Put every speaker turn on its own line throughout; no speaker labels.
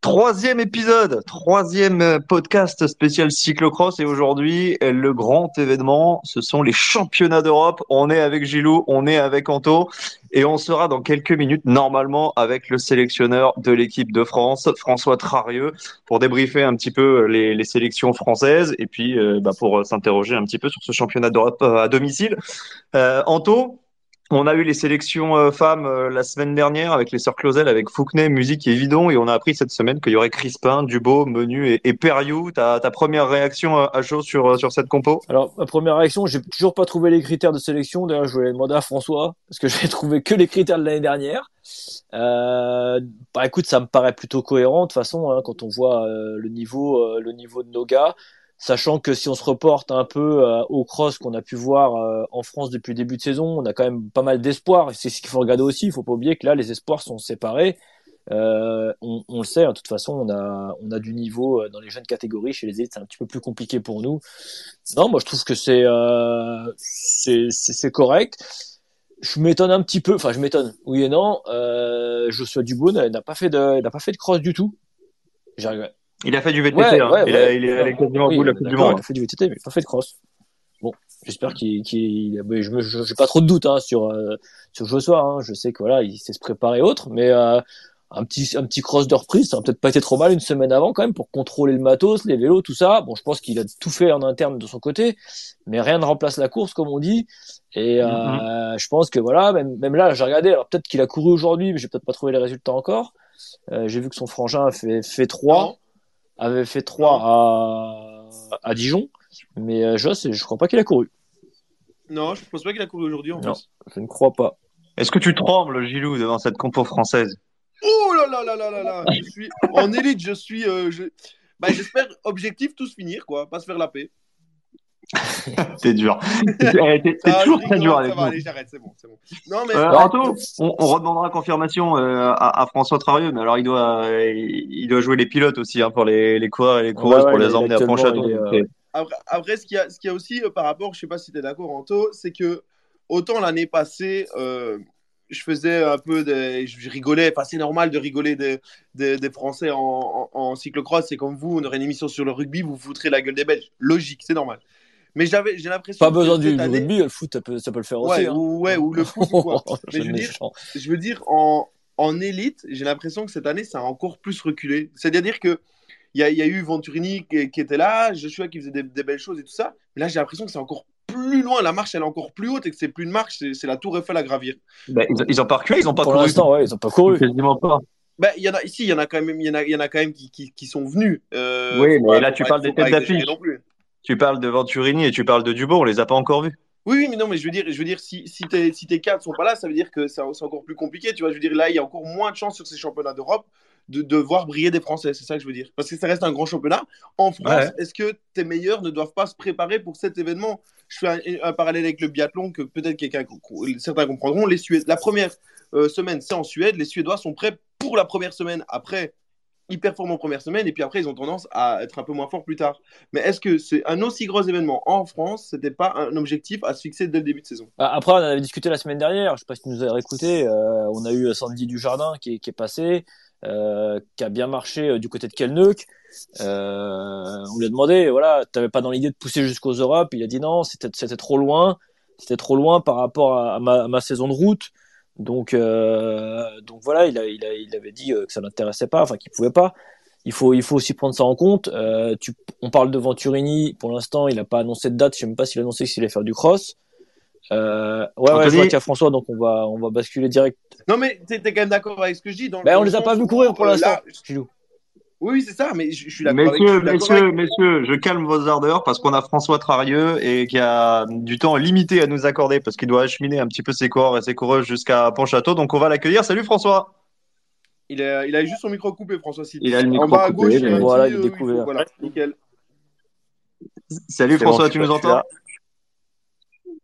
Troisième épisode, troisième euh, podcast spécial cyclocross et aujourd'hui euh, le grand événement, ce sont les championnats d'Europe. On est avec Gilou, on est avec Anto et on sera dans quelques minutes normalement avec le sélectionneur de l'équipe de France, François Trarieux, pour débriefer un petit peu les, les sélections françaises et puis euh, bah, pour s'interroger un petit peu sur ce championnat d'Europe à domicile. Euh, Anto, on a eu les sélections euh, femmes euh, la semaine dernière avec les sœurs Clausel, avec Fouquenet, Musique et Vidon, et on a appris cette semaine qu'il y aurait Crispin, Dubo, Menu et, Periou. Ta, ta première réaction euh, à chaud sur, sur cette compo?
Alors, ma première réaction, j'ai toujours pas trouvé les critères de sélection. D'ailleurs, je voulais demander à François, parce que j'ai trouvé que les critères de l'année dernière. Euh, bah écoute, ça me paraît plutôt cohérent de toute façon hein, quand on voit euh, le niveau, euh, le niveau de nos gars sachant que si on se reporte un peu euh, au cross qu'on a pu voir euh, en France depuis début de saison, on a quand même pas mal d'espoir. C'est ce qu'il faut regarder aussi. Il faut pas oublier que là, les espoirs sont séparés. Euh, on, on, le sait, hein, de toute façon, on a, on a du niveau dans les jeunes catégories. Chez les élites, c'est un petit peu plus compliqué pour nous. Non, moi, je trouve que c'est euh, c'est correct. Je m'étonne un petit peu. Enfin, je m'étonne. Oui et non. Euh, Joshua Dubois n'a pas fait de, n'a pas fait de cross du tout. J'arrive.
Il a fait du VTT,
Ouais,
hein.
ouais,
il, a, il est allé quasiment au bout de la Coupe du Monde.
Il a fait du VTT, mais pas fait de cross. Bon, j'espère qu'il, qu'il, mais je j'ai pas trop de doutes hein, sur euh, sur Joshua. Hein. Je sais que voilà, il sait se préparer autre, mais euh, un petit un petit cross de reprise, ça a peut-être pas été trop mal une semaine avant quand même pour contrôler le matos, les vélos, tout ça. Bon, je pense qu'il a tout fait en interne de son côté, mais rien ne remplace la course comme on dit. Et euh,
Mhm.
je pense que voilà, même même là, j'ai regardé. Alors peut-être qu'il a couru aujourd'hui, mais j'ai peut-être pas trouvé les résultats encore. Euh, j'ai vu que son frangin a fait fait trois avait fait 3 à, à Dijon, mais euh, Joss, je crois pas qu'il a couru.
Non, je pense pas qu'il a couru aujourd'hui en
Non.
plus.
Je ne crois pas.
Est-ce que tu trembles, Gilou, devant cette compo française?
Oh là là là là là là Je suis en élite, je suis. euh, je- bah, J'espère objectif tous finir, quoi, pas se faire la paix.
T'es dur. T'es t'es-
Ah,
toujours très dur avec nous.
allez, j'arrête, c'est bon, c'est bon. Non, mais
Euh, Anto, on, on redemandera confirmation euh, à, à François Trarieux, mais alors il doit, euh, il doit jouer les pilotes aussi hein, pour les, les coureurs et les coureuses
Ouais, ouais,
pour les emmener à donc,
euh,
après, après, ce qu'il y, a- ce qu'il y a aussi euh, par rapport, je sais pas si tu es d'accord, Anto, c'est que autant l'année passée, euh, je faisais un peu des. Je rigolais, enfin, c'est normal de rigoler des, des, des Français en, en, en cyclocross. C'est comme vous, on aurait une émission sur le rugby, vous vous foutrez la gueule des Belges. Logique, c'est normal. Mais j'avais, j'ai l'impression
Pas besoin du, du
année-
rugby, le foot, ça peut, ça peut le faire
Ouais,
aussi. hein.
ou, ouais, ou le foot ou quoi.
Je
Mais je veux dire,
méchant.
je veux dire, en, en élite, j'ai l'impression que cette année, ça a encore plus reculé. C'est-à-dire que il y, a- il y a eu Venturini qui, qui était là, Joshua qui faisait des, des belles choses et tout ça. Mais là, j'ai l'impression que c'est encore plus loin. La marche, elle est encore plus haute et que c'est plus une marche, c'est c'est la tour Eiffel à gravir.
bah, ils, ils ont pas reculé, ils ont pas
Pour
couru.
l'instant, ouais, ils ont pas couru.
Quasiment pas.
Ben, il y en a ici, il y en a quand même, il y en a, il y en a quand même qui, qui, qui sont venus. Euh,
Oui, mais là, tu parles des têtes d'affiche. Tu parles de Venturini et tu parles de Dubourg, on les a pas encore vus.
Oui, oui, mais non, mais je veux dire, je veux dire si, si, tes, si tes cadres sont pas là, ça veut dire que c'est encore plus compliqué. Tu vois, je veux dire, là, il y a encore moins de chances sur ces championnats d'Europe de, de voir briller des Français. C'est ça que je veux dire. Parce que ça reste un grand championnat. En France,
Ouais.
est-ce que tes meilleurs ne doivent pas se préparer pour cet événement? Je fais un, un parallèle avec le biathlon que peut-être quelqu'un, certains comprendront. Les la première semaine, c'est en Suède. Les Suédois sont prêts pour la première semaine. Après, ils performent en première semaine et puis après, ils ont tendance à être un peu moins forts plus tard. Mais est-ce que c'est un aussi gros événement en France C'était pas un objectif à se fixer dès le début de saison?
Bah, Après, on avait discuté la semaine dernière. Je sais pas si tu nous as écouté. on a eu Sandy Dujardin qui, qui est passé. Euh, qui a bien marché euh, du côté de Kelneuk. Euh, on lui a demandé, voilà, t'avais pas dans l'idée de pousser jusqu'aux Europes Il a dit non, c'était trop loin, c'était trop loin par rapport à, ma, saison de route. Donc euh, donc voilà, il, a, il, a, il avait dit que ça l'intéressait pas, enfin qu'il pouvait pas. Il faut il faut aussi prendre ça en compte. Euh, tu, on parle de Venturini, pour l'instant, il a pas annoncé de date. Je sais même pas s'il a annoncé qu'il allait faire du cross. Euh, ouais, ouais, je vois qu'il y a François, donc on va, on va basculer direct.
Non, mais tu es, quand même d'accord avec ce que je dis. Dans,
ben, on les a pas vus courir pour l'instant.
Oui, c'est ça, mais je, suis d'accord.
Messieurs, messieurs, messieurs, je calme vos ardeurs parce qu'on a François Trarieux et qui a du temps limité à nous accorder parce qu'il doit acheminer un petit peu ses coureurs et ses coureuses jusqu'à Pontchâteau. Donc on va l'accueillir. Salut François.
Il a, il a juste son micro coupé, François.
Il a le micro coupé.
Gauche, voilà, il est découvert.
Voilà, nickel.
Salut François, tu nous entends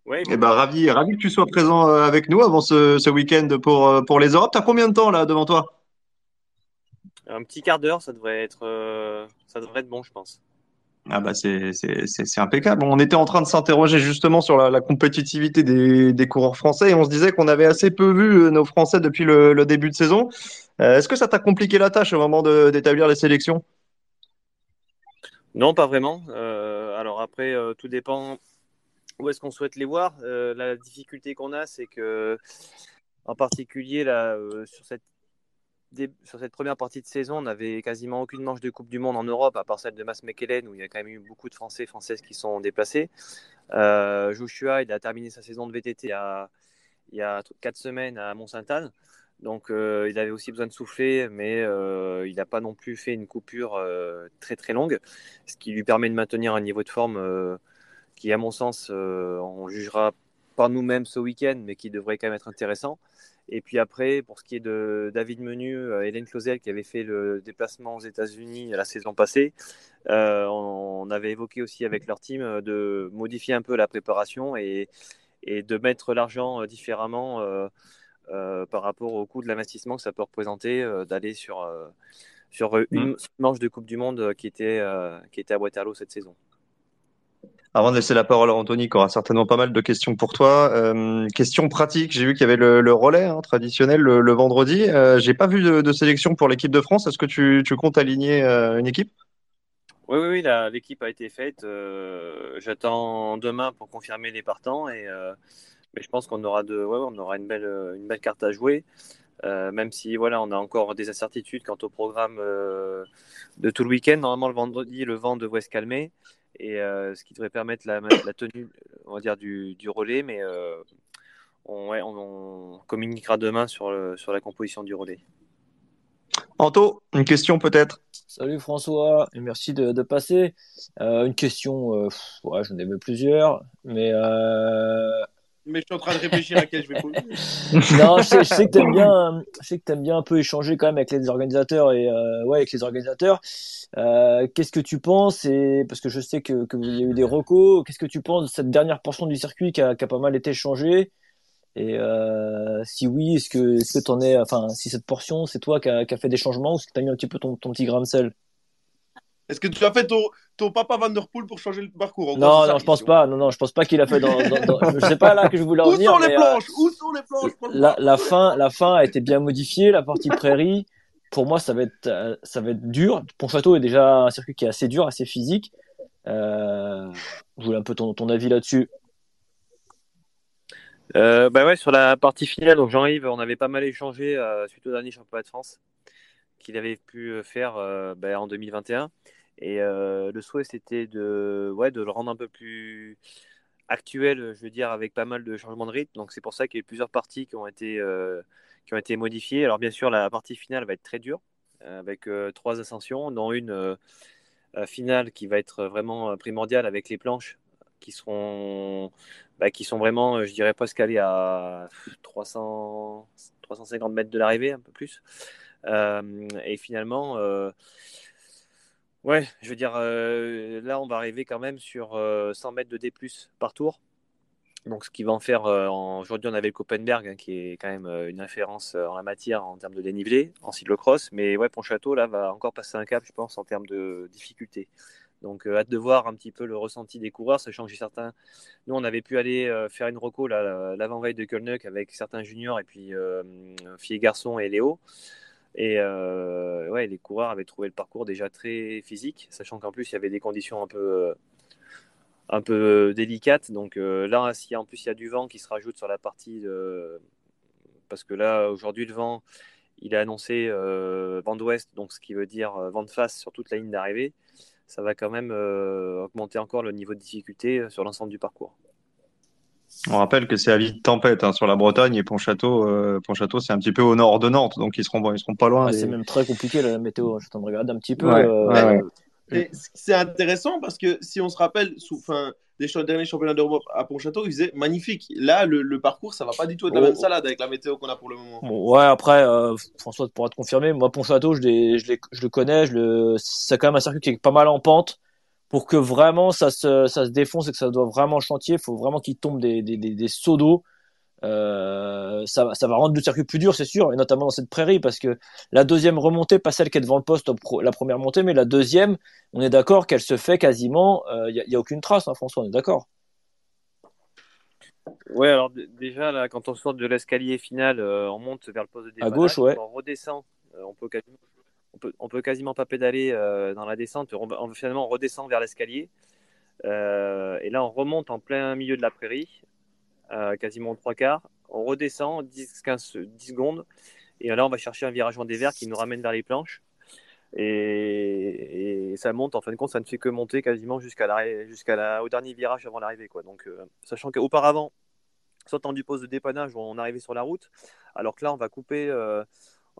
oui, eh ben, ravi, ravi que tu sois présent euh, avec nous avant ce, ce week-end pour, euh, pour les Europes. Tu as combien de temps là devant toi?
Un petit quart d'heure, ça devrait être euh, ça devrait être bon, je pense.
Ah bah c'est, impeccable. On était en train de s'interroger justement sur la, la compétitivité des, des, coureurs français et on se disait qu'on avait assez peu vu nos Français depuis le, le début de saison. est-ce que ça t'a compliqué la tâche au moment d'établir les sélections?
Non, pas vraiment. alors après, tout dépend où est-ce qu'on souhaite les voir euh, La difficulté qu'on a, c'est que, en particulier là, euh, sur, cette, sur cette première partie de saison, on n'avait quasiment aucune manche de Coupe du Monde en Europe, à part celle de Mass McKellen, où il y a quand même eu beaucoup de Français et Françaises qui sont déplacés. Euh, Joshua, a terminé sa saison de VTT il y a, il y a 4 semaines à Mont-Sainte-Anne. Donc euh, il avait aussi besoin de souffler, mais il n'a pas non plus fait une coupure très très longue, ce qui lui permet de maintenir un niveau de forme qui, à mon sens, euh, on jugera par nous-mêmes ce week-end, mais qui devrait quand même être intéressant. Et puis après, pour ce qui est de David Menu, euh, Hélène Clausel, qui avait fait le déplacement aux États-Unis la saison passée, euh, on avait évoqué aussi avec leur team de modifier un peu la préparation et, et de mettre l'argent différemment par rapport au coût de l'investissement que ça peut représenter d'aller sur, sur une mmh. manche de Coupe du Monde qui était, qui était à Waterloo cette saison.
Avant de laisser la parole à Anthony, qui aura certainement pas mal de questions pour toi. Euh, question pratique, j'ai vu qu'il y avait le, relais hein, traditionnel le, vendredi. Euh, j'ai pas vu de, sélection pour l'équipe de France. Est-ce que tu, comptes aligner euh, une équipe?
Oui, oui, oui l'équipe a été faite. Euh, j'attends demain pour confirmer les partants. Et, mais je pense qu'on aura, de, ouais, on aura une, belle, une belle carte à jouer. même si voilà, on a encore des incertitudes quant au programme de tout le week-end. Normalement, le vendredi, le vent devrait se calmer et euh, ce qui devrait permettre la, la, tenue on va dire, du, du relais, mais euh, on, ouais, on, communiquera demain sur, le, sur la composition du relais.
Anto, une question peut-être?
Salut François, et merci de, de passer. Euh, une question, ouais, j'en ai même plusieurs, mais
mais je suis en train de réfléchir à quel je vais poser.
non, je sais, que tu aimes bien, je sais que aimes bien un peu échanger quand même avec les organisateurs et euh, ouais, avec les organisateurs. Euh, qu'est-ce que tu penses et parce que je sais que qu'il y a eu des recos. Qu'est-ce que tu penses de cette dernière portion du circuit qui a, pas mal été changée? Et euh, si oui, est-ce que est-ce que t'en es, enfin, si cette portion, c'est toi qui a, qui a fait des changements ou est-ce que tu as mis un petit peu ton, ton petit grain de sel?
Est-ce que tu as fait ton, ton papa Van Der Poel pour changer le parcours
Non, non, je pense pas. Non, non, je pense pas qu'il a fait dans. dans, Je sais pas là que je voulais en
venir. Où sont les euh, planches? Où sont les planches?
la, la, fin, la fin a été bien modifiée. La partie prairie, pour moi, ça va être, euh, ça va être dur. Pontchâteau est déjà un circuit qui est assez dur, assez physique. Euh, je voulais un peu ton, ton avis là-dessus.
Euh, bah ouais, sur la partie finale, donc Jean-Yves, on avait pas mal échangé suite au dernier championnat de France qu'il avait pu faire bah, en 2021. Et euh, le souhait, c'était de, ouais, de le rendre un peu plus actuel, je veux dire, avec pas mal de changements de rythme. Donc c'est pour ça qu'il y a eu plusieurs parties qui ont été, euh, qui ont été modifiées. Alors bien sûr, la partie finale va être très dure, euh, avec trois ascensions, dont une finale qui va être vraiment primordiale avec les planches qui seront, bah, qui sont vraiment, je dirais, presque allées à 300, 350 mètres de l'arrivée, un peu plus. Et finalement Ouais, je veux dire, euh, là, on va arriver quand même sur 100 euh, mètres de D par tour. Donc, ce qui va en faire, aujourd'hui, on avait le Copenberg, hein, qui est quand même une référence en la matière en termes de dénivelé, en cyclocross. Mais ouais, Pontchâteau, là, va encore passer un cap, je pense, en termes de difficulté. Donc, hâte de voir un petit peu le ressenti des coureurs, sachant que j'ai certains. Nous, on avait pu aller faire une reco l'avant-veille de Kölnuk avec certains juniors et puis filles et garçons et Léo. Et ouais, les coureurs avaient trouvé le parcours déjà très physique, sachant qu'en plus, il y avait des conditions un peu un peu délicate. Donc euh, là, si en plus il y a du vent qui se rajoute sur la partie de... Parce que là, aujourd'hui, le vent, il a annoncé euh, vent d'ouest, donc ce qui veut dire euh, vent de face sur toute la ligne d'arrivée. Ça va quand même augmenter encore le niveau de difficulté sur l'ensemble du parcours.
On rappelle que c'est à de tempête hein, sur la Bretagne et Pontchâteau, Pontchâteau c'est un petit peu au nord de Nantes, donc ils seront, ils seront pas loin.
C'est même très compliqué la météo. Je t'en regarde un petit peu.
C'est intéressant parce que si on se rappelle, sous, fin, des derniers championnats d'Europe à Pontchâteau, ils faisaient magnifique. Là, le, parcours, ça va pas du tout être la même oh. salade avec la météo qu'on a pour le moment.
ouais, après, euh, François pourra te confirmer. Moi, Pontchâteau, je, je, je le connais. Je le... C'est quand même un circuit qui est pas mal en pente. Pour que vraiment ça se, ça se défonce et que ça doit vraiment chantier, il faut vraiment qu'il tombe des, des, des, des seaux d'eau. Euh, ça, ça, va rendre le circuit plus dur, c'est sûr, et notamment dans cette prairie, parce que la deuxième remontée, pas celle qui est devant le poste, la première montée, mais la deuxième, on est d'accord qu'elle se fait quasiment, il euh, n'y a, aucune trace, hein, François, on est d'accord
Ouais, alors déjà, là, quand on sort de l'escalier final, euh, on monte vers le poste de
dépannage, à gauche, ouais.
on redescend, on peut quasiment, on peut, peut quasiment pas pédaler dans la descente, on, finalement on redescend vers l'escalier, et là on remonte en plein milieu de la prairie, quasiment trois quarts. On redescend 10, 15, 10 secondes. Et là, on va chercher un virage en dévers qui nous ramène vers les planches. Et, ça monte, en fin de compte, ça ne fait que monter quasiment jusqu'à jusqu'à au dernier virage avant l'arrivée. Quoi. Donc, euh, sachant qu'auparavant, sortant du poste de dépannage, on arrivait sur la route, alors que là, on va couper.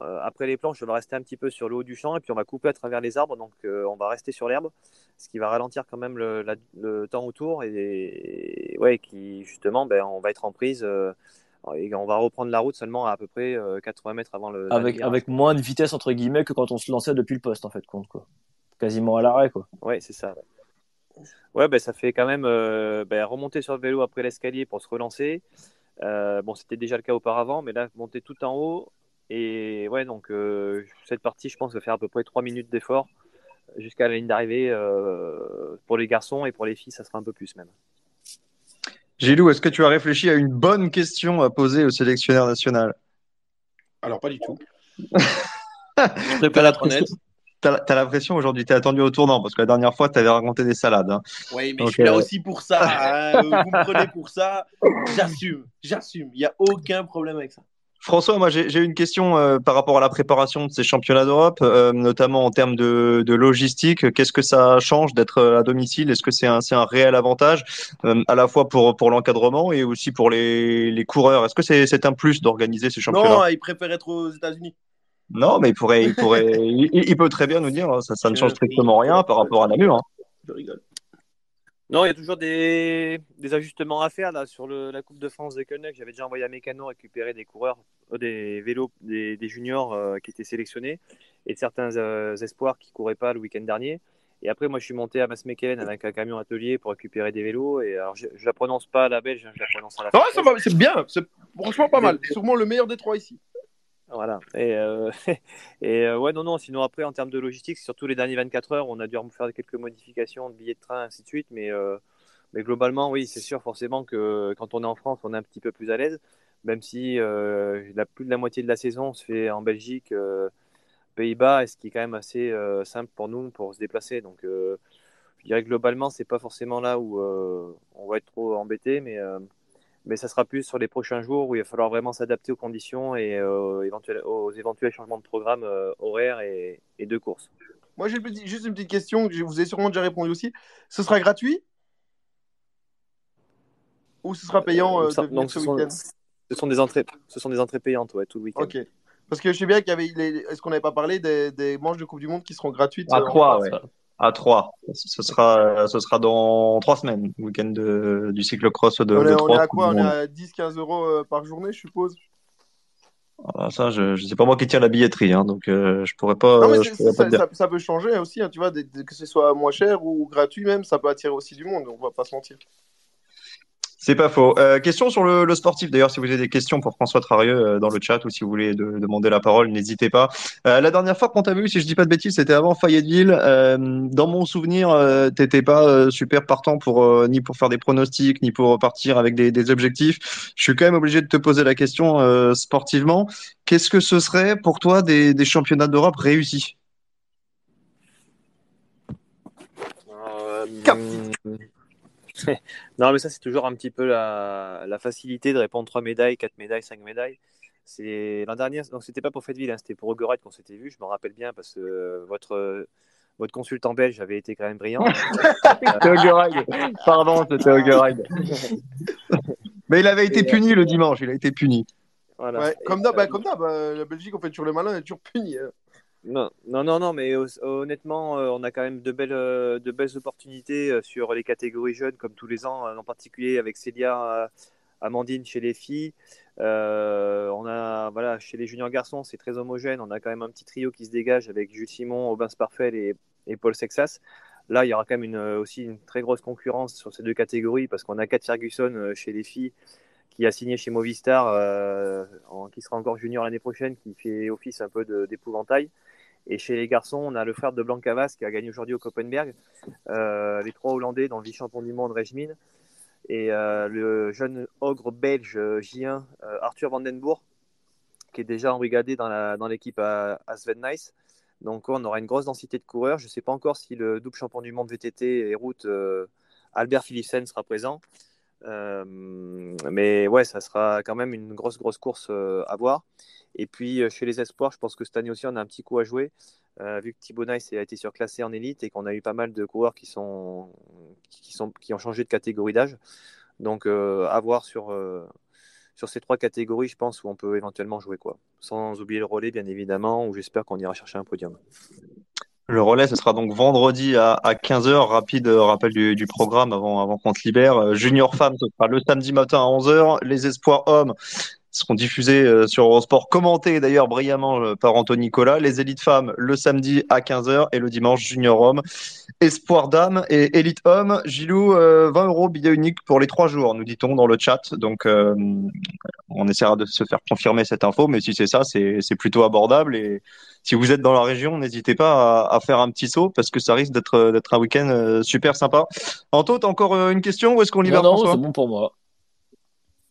Euh, euh, après les planches, on va rester un petit peu sur le haut du champ et puis on va couper à travers les arbres, donc on va rester sur l'herbe, ce qui va ralentir quand même le, temps autour et, ouais, qui justement, ben, on va être en prise et on va reprendre la route seulement à à peu près 80 mètres avant le.
Avec, avec moins de vitesse entre guillemets que quand on se lançait depuis le poste en fait, compte quoi. Quasiment à l'arrêt quoi.
Ouais, c'est ça. Ouais, ben, ça fait quand même ben, remonter sur le vélo après l'escalier pour se relancer. bon, c'était déjà le cas auparavant, mais là, monter tout en haut, et ouais, donc euh, cette partie, je pense, va faire à peu près 3 minutes d'effort jusqu'à la ligne d'arrivée euh, pour les garçons et pour les filles, ça sera un peu plus même.
Gilou, est-ce que tu as réfléchi à une bonne question à poser au sélectionneur national?
Alors, pas du tout.
je prépare la honnête. T'as as, l'impression aujourd'hui, tu es attendu au tournant parce que la dernière fois, tu avais raconté des salades. Hein.
Oui, mais je suis là euh, aussi pour ça. Hein. Vous me prenez pour ça. J'assume, j'assume. Il n'y a aucun problème avec ça.
François, moi j'ai une question euh, par rapport à la préparation de ces championnats d'Europe, euh, notamment en termes de, logistique. Qu'est-ce que ça change d'être à domicile? Est-ce que c'est un, un réel avantage euh, à la fois pour, pour l'encadrement et aussi pour les, les coureurs? Est-ce que c'est un plus d'organiser ces championnats?
Non, il préfère être aux États-Unis.
Non, mais il pourrait, il pourrait, il, peut très bien nous dire. Ça, ça ne change strictement rien par rapport à Namur. Hein.
Je rigole.
Non, il y a toujours des, ajustements à faire là sur la Coupe de France des Koenig. J'avais déjà envoyé à Mécano récupérer des coureurs, euh, des vélos, des, juniors euh, qui étaient sélectionnés et certains euh, espoirs qui couraient pas le week-end dernier. Et après, moi, je suis monté à Massmekelen avec un camion atelier pour récupérer des vélos. Et alors, je, ne la prononce pas à la belge, hein, je la prononce à la.
Non, c'est bien, c'est franchement pas mal. C'est sûrement le meilleur des trois ici.
Voilà. Et, euh, et euh, ouais, non, non. Sinon, après, en termes de logistique, surtout les derniers 24 heures, on a dû faire quelques modifications de billets de train, ainsi de suite. Mais, euh, mais globalement, oui, c'est sûr, forcément, que quand on est en France, on est un petit peu plus à l'aise. Même si la plus de la moitié de la saison se fait en Belgique, Pays-Bas, ce qui est quand même assez simple pour nous pour se déplacer. Donc, je dirais que globalement, c'est pas forcément là où on va être trop embêté, mais mais ça sera plus sur les prochains jours où il va falloir vraiment s'adapter aux conditions et euh, aux éventuels changements de programme euh, horaire et, de course.
Moi, j'ai juste une petite question, je vous ai sûrement déjà répondu aussi. Ce sera gratuit? Ou ce sera payant euh,
donc, ce, sont, ce, sont, des entrées, ce sont des entrées payantes ouais, tout le week-end.
Ok. Parce que je sais bien qu'il y avait. Est-ce qu'on n'avait pas parlé des, des, manches de Coupe du Monde qui seront gratuites
À trois, ouais à 3. Ce sera, ce sera dans 3 semaines, le week-end du cyclocross de,
on
est,
On est à quoi? On est à 10-15 euros euh, par journée, je suppose?
Ah, ça, je ne sais pas moi qui tire la billetterie, hein, donc euh, je pourrais pas. Non, mais
ça, peut changer aussi, hein, tu vois, que ce soit moins cher ou gratuit même, ça peut attirer aussi du monde, on va pas se mentir.
C'est pas faux. Euh, question sur le, le sportif. D'ailleurs, si vous avez des questions pour François Trarieux euh, dans le chat ou si vous voulez de- demander la parole, n'hésitez pas. Euh, la dernière fois qu'on t'a vu, si je dis pas de bêtises, c'était avant Fayetteville. Euh, dans mon souvenir, euh, t'étais pas euh, super partant pour ni pour faire des pronostics ni pour partir avec des, des objectifs. Je suis quand même obligé de te poser la question sportivement. Qu'est-ce que ce serait pour toi des, des championnats d'Europe réussis
Euh, non, mais ça, c'est toujours un petit peu la, la facilité de répondre 3 médailles, 4 médailles, 5 médailles. C'est l'an dernier, donc c'était pas pour Fayetteville, hein, c'était pour Ogorette qu'on s'était vu. Je me rappelle bien parce que euh, votre votre consultant belge avait été quand même brillant.
C'était Ogorag. Pardon, c'était Ogorag. Mais il avait été
Et, euh,
puni le dimanche. Il a été puni.
Voilà.
Ouais, comme d'hab,
euh,
bah, comme d'hab, euh, la Belgique, on fait toujours le malin, elle est toujours punie. hein.
Non, non, non, mais honnêtement, euh, on a quand même de belles, euh, de belles opportunités euh, sur les catégories jeunes, comme tous les ans, en particulier avec Célia, Amandine chez les filles. On a, voilà, chez les juniors garçons, c'est très homogène. On a quand même un petit trio qui se dégage avec Jules Simon, Aubin Sparfel et, Paul Sexas. Là, il y aura quand même aussi une très grosse concurrence sur ces deux catégories parce qu'on a Kat Ferguson chez les filles qui a signé chez Movistar, qui sera encore junior l'année prochaine, qui fait office un peu d'épouvantail. Et chez les garçons, on a le frère de Blancavas qui a gagné aujourd'hui au Copenberg, euh, les trois Hollandais, dont le vice-champion du monde, Rejmin, et euh, le jeune ogre belge euh, J1, euh, Arthur Vandenbourg, qui est déjà embrigadé dans dans l'équipe à, à Sven Nice. Donc on aura une grosse densité de coureurs. Je ne sais pas encore si le double champion du monde VTT et route euh, Albert Philipsen sera présent. Euh, mais ouais, ça sera quand même une grosse, grosse course euh, à voir. Et puis euh, chez les espoirs, je pense que cette année aussi, on a un petit coup à jouer, vu que Thibaut Nice a été surclassé en élite et qu'on a eu pas mal de coureurs qui, sont, qui, ont changé de catégorie d'âge. Donc à voir sur, sur ces trois catégories, je pense, où on peut éventuellement jouer. quoi. Sans oublier le relais, bien évidemment, où j'espère qu'on ira chercher un podium.
Le relais, ce sera donc vendredi à, à 15h. Rapide euh, rappel du, programme avant, avant qu'on te libère. Euh, Junior Femmes, ce sera le samedi matin à 11h. Les Espoirs Hommes seront diffusés euh, sur Eurosport, commentés d'ailleurs brillamment par Anthony Nicolas. Les Élites Femmes, le samedi à 15h et le dimanche Junior Homme. Espoir Dames et Élite Hommes. Gilou, euh, 20 euros billet unique pour les trois jours, nous dit-on dans le chat. Donc, on essaiera de se faire confirmer cette info, mais si c'est ça, c'est c'est plutôt abordable. Et si vous êtes dans la région, n'hésitez pas à, à faire un petit saut parce que ça risque d'être d'être un week-end euh, super sympa. Anto, t'as encore euh, une question ou est-ce qu'on
Non,
libère
non,
François
c'est bon pour moi.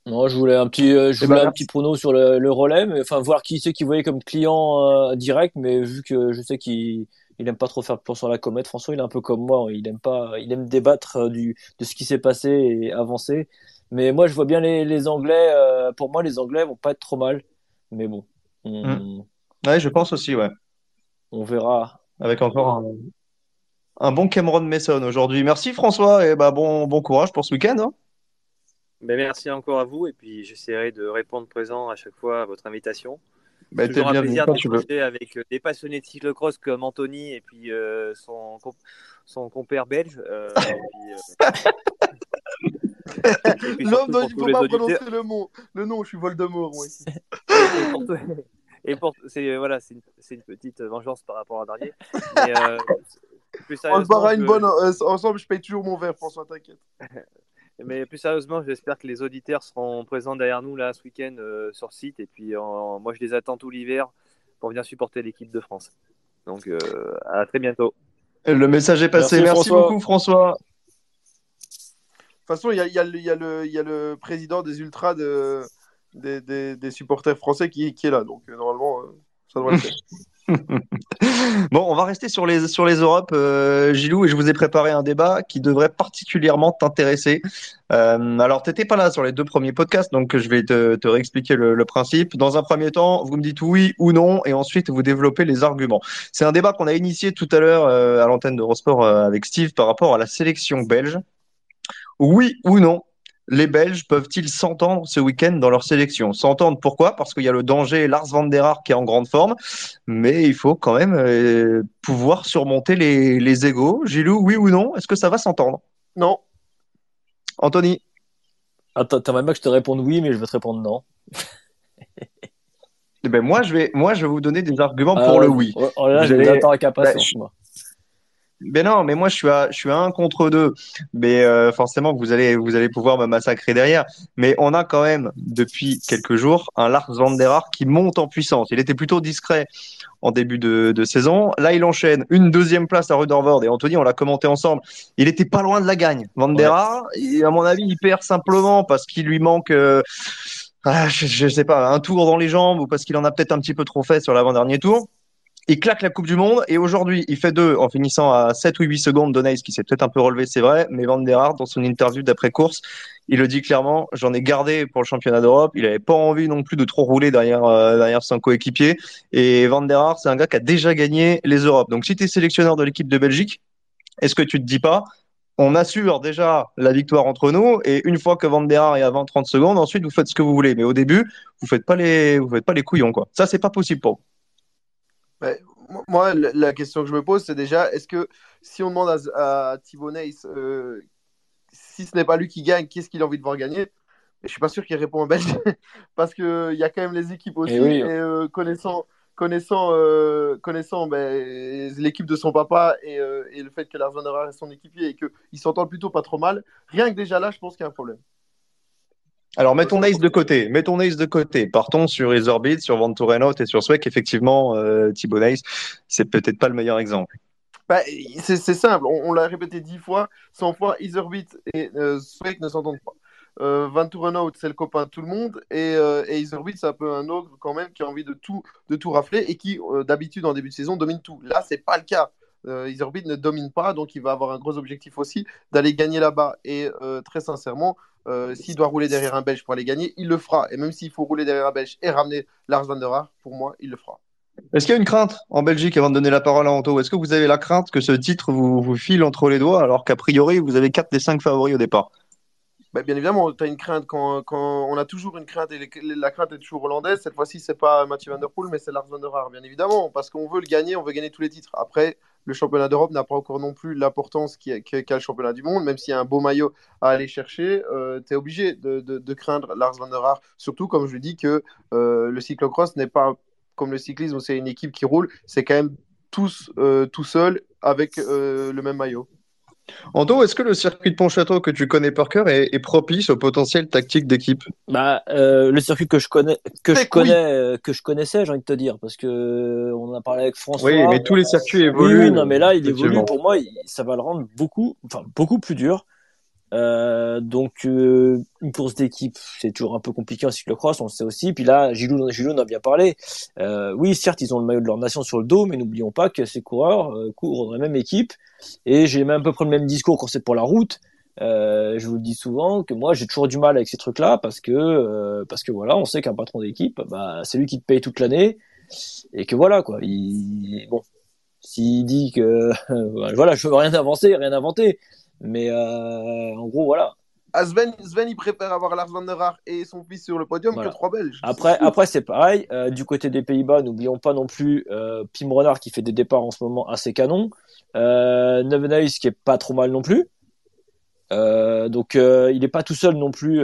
Non, je voulais un petit, euh, je
Eh
voulais
ben,
un petit prono sur le, le relais, mais enfin voir qui c'est qui voyait comme client euh, direct, mais vu que je sais qu'il il aime pas trop faire plan sur la comète, François, il est un peu comme moi, il aime pas, il aime débattre euh, du de ce qui s'est passé et avancer. Mais moi, je vois bien les, les Anglais. euh, pour moi, les Anglais vont pas être trop mal, mais bon, on,
Ouais, je pense aussi, ouais.
on verra.
Avec encore un, un bon Cameron Mason aujourd'hui. Merci François et bah bon bon courage pour ce week-end. hein.
Ben, merci encore à vous et puis j'essaierai de répondre présent à chaque fois à votre invitation.
T'es
Toujours un plaisir d'échanger avec euh, des passionnés de cyclocross comme Anthony et puis euh, son, comp- son compère belge. euh, euh,
L'homme dont il
tous
faut pas prononcer le mot. Le nom, je suis Voldemort, moi ici.
Et pour, c'est voilà, c'est une, petite vengeance par rapport à dernier. Mais, euh, plus
On se barra une bonne. euh, ensemble, je paye toujours mon verre, François, t'inquiète.
Mais plus sérieusement, j'espère que les auditeurs seront présents derrière nous là ce week-end euh, sur site. Et puis, en- moi, je les attends tout l'hiver pour venir supporter l'équipe de France. Donc, euh, à très bientôt.
Le message est passé.
Merci,
Merci,
François.
beaucoup François.
De toute façon, il y a, il y a le- il y a le- il y a le président des ultras de- des, des- des supporters français qui, qui est là. Donc, euh, normalement, euh, ça devrait le faire.
Bon, on va rester sur les sur les Europes, euh, Gilou, et je vous ai préparé un débat qui devrait particulièrement t'intéresser. Euh, alors, t'étais pas là sur les deux premiers podcasts, donc je vais te, te réexpliquer le, le principe. Dans un premier temps, vous me dites oui ou non, et ensuite vous développez les arguments. C'est un débat qu'on a initié tout à l'heure euh, à l'antenne d'Eurosport euh, avec Steve par rapport à la sélection belge. Oui ou non, les Belges peuvent-ils s'entendre ce week-end dans leur sélection? S'entendre pourquoi? Parce qu'il y a le danger Lars van der Haar qui est en grande forme, mais il faut quand même euh, pouvoir surmonter les, les égaux. Gilou, oui ou non? Est-ce que ça va s'entendre?
Non.
Anthony?
Attends, t'aimerais bien que je te réponde oui, mais je vais te répondre non.
Eh ben moi, je vais, moi, je vais vous donner des arguments pour
Ah,
le oui.
oh, oh là, je
Bah, je-
moi.
Ben non, mais moi je suis à, je suis à un contre deux. Mais euh, forcément, vous allez, vous allez pouvoir me massacrer derrière. Mais on a quand même depuis quelques jours un Lars van der qui monte en puissance. Il était plutôt discret en début de, de saison. Là, il enchaîne une deuxième place à Ruddervoort et Anthony, on l'a commenté ensemble. Il était pas loin de la gagne. Van der à mon avis, il perd simplement parce qu'il lui manque. euh, ah, je, je sais pas, un tour dans les jambes ou parce qu'il en a peut-être un petit peu trop fait sur l'avant-dernier tour. Il claque la Coupe du Monde et aujourd'hui, il fait deux en finissant à 7 ou 8 secondes d'Onaïs qui s'est peut-être un peu relevé, c'est vrai, mais Van der Aert, dans son interview d'après-course, il le dit clairement, j'en ai gardé pour le championnat d'Europe. Il avait pas envie non plus de trop rouler derrière, euh, derrière son coéquipier. Et Van der Aert, c'est un gars qui a déjà gagné les Europes. Donc si tu es sélectionneur de l'équipe de Belgique, est-ce que tu te dis pas, on assure déjà la victoire entre nous et une fois que Van der est à 20-30 secondes, ensuite vous faites ce que vous voulez. Mais au début, vous faites pas les, vous faites pas les couillons, quoi. Ça, c'est pas possible pour vous.
Ouais, moi, la- question que je me pose, c'est déjà, est-ce que si on demande à, à Thibaut Neis, euh, si ce n'est pas lui qui gagne, qu'est-ce qu'il a envie de voir gagner? Je suis pas sûr qu'il répond en belge, parce qu'il y a quand même les équipes aussi,
Et oui.
et euh, connaissant, connaissant, euh, connaissant ben, l'équipe de son papa et, et le fait que Lars van est son équipier et qu'ils s'entendent plutôt pas trop mal, rien que déjà là, je pense qu'il y a un problème.
Alors, mettons Ace de côté. Mettons Ace de côté. Partons sur Isorbit, sur Van Tourenhout et sur Sweck. Effectivement, euh, Thibaut Neis, c'est peut-être pas le meilleur exemple.
Bah, c'est simple, on, on l'a répété dix fois, cent fois, Iserbit et euh, Sweck ne s'entendent pas. Euh, Van Tourenhout, c'est le copain de tout le monde, et, euh, et c'est un peu un ogre quand même qui a envie de tout, de tout rafler et qui, euh, d'habitude, en début de saison, domine tout. Là, c'est pas le cas. Euh, ne domine pas, donc il va avoir un gros objectif aussi d'aller gagner là-bas. Et euh, très sincèrement, euh, s'il doit rouler derrière un Belge pour aller gagner, il le fera. Et même s'il faut rouler derrière un Belge et ramener Lars van der Aert, pour moi, il le fera.
Est-ce qu'il y a une crainte en Belgique avant de donner la parole à Anto? Est-ce que vous avez la crainte que ce titre vous, vous file entre les doigts alors qu'a priori vous avez quatre des cinq favoris au départ?
Bah, bien évidemment, tu as une crainte quand, quand on a toujours une crainte et les- la crainte est toujours hollandaise. Cette fois-ci, c'est pas Mathieu Van Der Poel, mais c'est Lars Van der Aert, bien évidemment, parce qu'on veut le gagner, on veut gagner tous les titres. Après, le championnat d'Europe n'a pas encore non plus l'importance qu'a qu qu'a le championnat du monde, même s'il y a un beau maillot à aller chercher, tu es obligé de, craindre Lars Van der Aert. Surtout, comme je dis, que euh, le cyclocross n'est pas comme le cyclisme c'est une équipe qui roule, c'est quand même tous euh, tout seul avec euh, le même maillot.
Anto, est-ce que le circuit de Pontchâteau que tu connais par cœur est, est propice au potentiel tactique d'équipe?
Bah, euh, le circuit que je connais, que je
oui.
connais, euh, que je connaissais, j'ai envie de te dire, parce que euh, on en a parlé avec François.
Oui, mais tous les circuits évoluent.
oui, non, mais là, il évolue. Pour moi, il- ça va le rendre beaucoup, enfin, beaucoup plus dur. Euh, donc, euh, une course d'équipe, c'est toujours un peu compliqué en cyclocross, on le sait aussi. Puis là, Gilou, Gilou en a bien parlé. Euh, oui, certes, ils ont le maillot de leur nation sur le dos, mais n'oublions pas que ces coureurs courent dans la même équipe. Et j'ai même à peu près le même discours quand c'est pour la route. Je vous le dis souvent que moi, j'ai toujours du mal avec ces trucs-là parce que, parce que voilà, on sait qu'un patron d'équipe, bah, c'est lui qui te paye toute l'année. Et que voilà, quoi. Bon, s'il dit que, voilà, je veux rien avancer, rien inventer. Mais euh, en gros, voilà.
Ah, Sven, Sven, il préfère avoir Lars Van der Aert et son fils sur le podium
Voilà.
que trois Belges.
Après, après c'est pareil. Euh, du côté des Pays-Bas, n'oublions pas non plus euh, Pim Renard qui fait des départs en ce moment assez canons. Euh, Nevenhuis qui est pas trop mal non plus. Euh, donc il est pas tout seul non plus,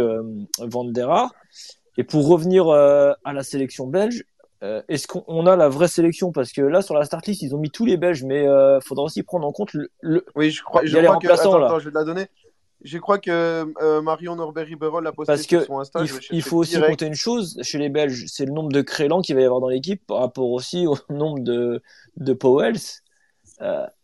Van der Aert. Et pour revenir à la sélection belge, euh, est-ce qu'on on a la vraie sélection? Parce que là sur la start list ils ont mis tous les Belges, mais euh, faudra aussi prendre en compte le, le-
Oui, je crois, je crois que.
remplaçants,
Attends,
là.
attends, je vais te la donner. Je crois que euh, Marion Norbert Riberol l'a posté
Parce
sur
que
son Insta.
il, faut aussi
direct.
compter une chose chez les Belges, c'est le nombre de crélans qu'il va y avoir dans l'équipe par rapport aussi au nombre de, de Powells.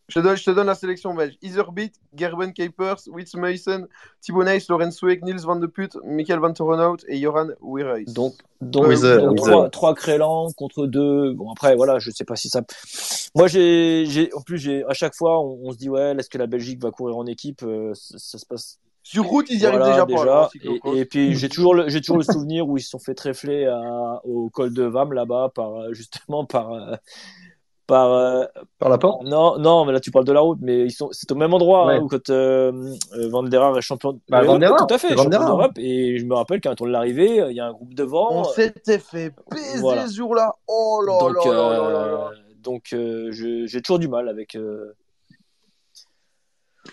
Euh,
Je te, donne, je te donne la sélection belge. Iserbit, Gerben Kuipers, Wits Meissen, Thibaut Neis, Lorenz Sweek, Niels van de Put, Michael van Torenhout et Joran Wierhuis.
donc donc,
oui,
trois, trois crélans contre deux. Bon après voilà, je sais pas si ça. Moi j'ai j'ai en plus j'ai à chaque fois on, on se dit ouais est-ce que la Belgique va courir en équipe Euh, ça, ça se passe
Sur route, ils y arrivent déjà, pas. en
Et, et puis j'ai toujours le j'ai toujours le souvenir où ils se sont fait tréfler à, au col de Vam là-bas par euh, justement par euh, par euh,
Par la porte?
Non, non, mais là tu parles de la route, mais ils sont, c'est au même endroit
Ouais.
hein, où quand euh, euh, Van der Aert est champion.
Bah, Van der Aert,
tout à fait,
c'est Van der
champion d'Europe. Et je me rappelle qu'à un tour de l'arrivée, euh, il y a un groupe devant.
On s'était fait baiser
Voilà.
ce jour-là. Oh là
donc,
là là là là là.
donc euh, je- j'ai toujours du mal avec. euh,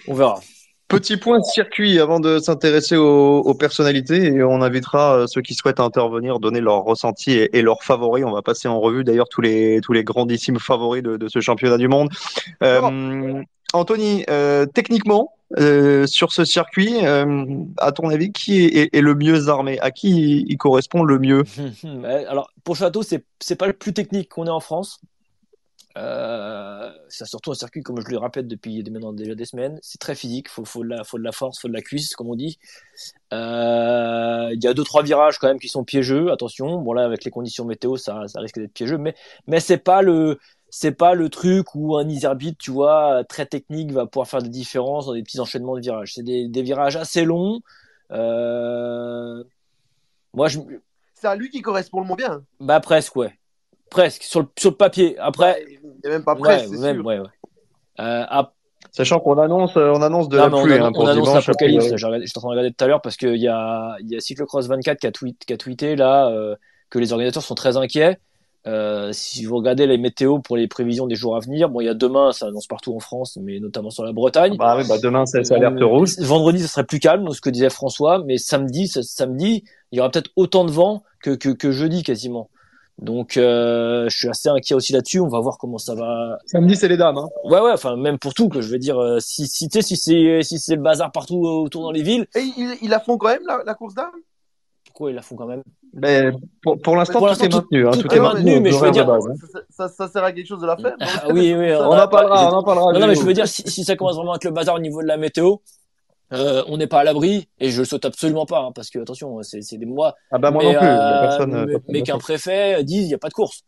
On verra.
Petit point circuit avant de s'intéresser aux, aux personnalités et on invitera euh, ceux qui souhaitent intervenir, donner leur ressenti et, et leurs favoris. On va passer en revue d'ailleurs tous les tous les grandissimes favoris de, de ce championnat du monde. Euh, Anthony, euh, techniquement, euh, sur ce circuit, à ton avis, qui est, est- est le mieux armé? À qui il, il correspond le mieux?
Alors, pour Château, c'est c'est pas le plus technique qu'on ait en France. Euh, c'est surtout un circuit, comme je le répète depuis maintenant déjà des semaines, c'est très physique. Faut, faut de la, faut de la force, faut de la cuisse, comme on dit. Euh, Il y a deux trois virages quand même qui sont piégeux. Attention, bon là avec les conditions météo, ça, ça risque d'être piégeux, mais mais c'est pas le c'est pas le truc où un Iserbit, tu vois, très technique, va pouvoir faire des différences dans des petits enchaînements de virages. C'est des, des virages assez longs. Euh, moi, je,
C'est à lui qui correspond le moins bien.
bah presque, ouais. Presque, sur le, sur le papier. Après,
Il n'est même pas
ouais,
prêt, c'est
même,
sûr.
ouais, ouais. Euh,
Sachant qu'on annonce, euh, on annonce de
non,
la
on,
pluie
annon-
hein,
on
pour
annonce l'apocalypse. J'ai regardé- J'étais en train de regarder tout à l'heure parce qu'il y a, il y a Cyclocross 24 qui a, tweet, qui a tweeté là euh, que les organisateurs sont très inquiets. Euh, si vous regardez les météos pour les prévisions des jours à venir, bon, il y a demain, ça annonce partout en France, mais notamment sur la Bretagne.
Bah oui, bah demain c'est alerte rouge.
Vendredi, ça serait plus calme, ce que disait François, mais samedi, samedi, il y aura peut-être autant de vent que, que, que jeudi quasiment. Donc, euh, je suis assez inquiet aussi là-dessus. On va voir comment ça va.
Samedi c'est les dames. Hein.
Ouais, ouais. Enfin, même pour tout, que je veux dire, euh, si, si, tu sais, si c'est, si c'est le bazar partout euh, autour dans les villes,
Et ils il la font quand même, la, la course d'âme?
Pourquoi ils la font quand même?
Mais pour, pour l'instant tout est maintenu. Hein,
tout
tout
est maintenu, mais je veux dire-
base, hein.
ça, ça- ça sert à quelque chose de la faire.
Ah oui, oui.
On en parlera, on en parlera.
Non, non, mais je veux dire, si, si ça commence vraiment à être le bazar au niveau de la météo, euh, on n'est pas à l'abri et je le saute absolument pas, hein, parce que attention, c'est, des mois.
Ah bah moi
mais,
non plus.
euh,
personne,
mais,
personne
mais
ne
qu'un préfet dise il n'y a pas de course.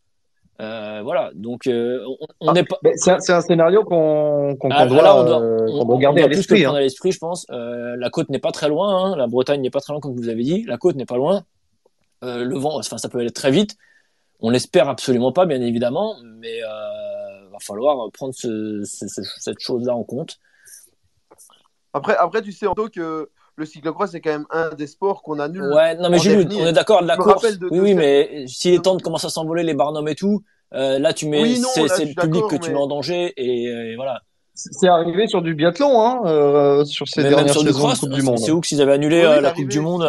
Euh, voilà, donc euh, on-
Ah,
n'est pas.
C'est un, scénario qu'on qu'on
Ah,
doit,
là, on doit,
euh,
on-
qu'on doit
on
garder
doit
à l'esprit.
prendre
hein.
à l'esprit, je pense. Euh, la côte n'est pas très loin, hein, la Bretagne n'est pas très loin, comme vous avez dit. La côte n'est pas loin. Euh, le vent, enfin, ça peut aller très vite. On l'espère absolument pas, bien évidemment, mais euh, va falloir prendre ce, ce- ce- cette chose-là en compte.
Après, après, tu sais, Anto, que le cyclocross, c'est quand même un des sports qu'on annule.
Ouais, non, mais
en
Jules, on est d'accord de la course.
de-
oui,
de
oui, mais si les temps commencent à s'envoler, les barnums et tout, euh, là, tu mets,
Oui,
c'est le public que tu mets en danger et, euh, et voilà.
C'est arrivé sur du biathlon, hein, euh, sur ces
Mais
dernières
sur
de
cross,
Coupe du Monde.
c'est où qu'ils avaient annulé
Oui,
euh, la Coupe du Monde.